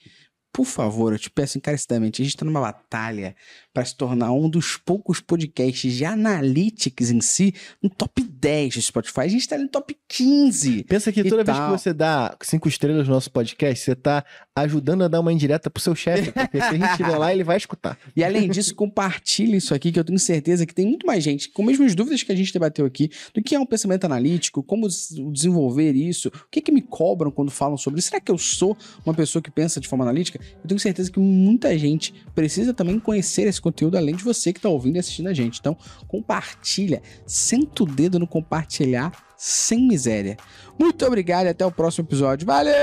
por favor, eu te peço encarecidamente, a gente tá numa batalha para se tornar um dos poucos podcasts de analytics em si no top 10 do Spotify. A gente tá no top 15. aí. Pensa que toda vez tal. que você dá cinco estrelas no nosso podcast, você tá ajudando a dar uma indireta pro seu chefe. Porque se a gente estiver lá, ele vai escutar. E além disso, compartilhe isso aqui, que eu tenho certeza que tem muito mais gente com as mesmas dúvidas que a gente debateu aqui, do que é um pensamento analítico, como des- desenvolver isso, o que, que me cobram quando falam sobre isso. Será que eu sou uma pessoa que pensa de forma analítica? Eu tenho certeza que muita gente precisa também conhecer esse conteúdo, além de você que está ouvindo e assistindo a gente. Então, compartilha, senta o dedo no compartilhar sem miséria. Muito obrigado e até o próximo episódio. Valeu!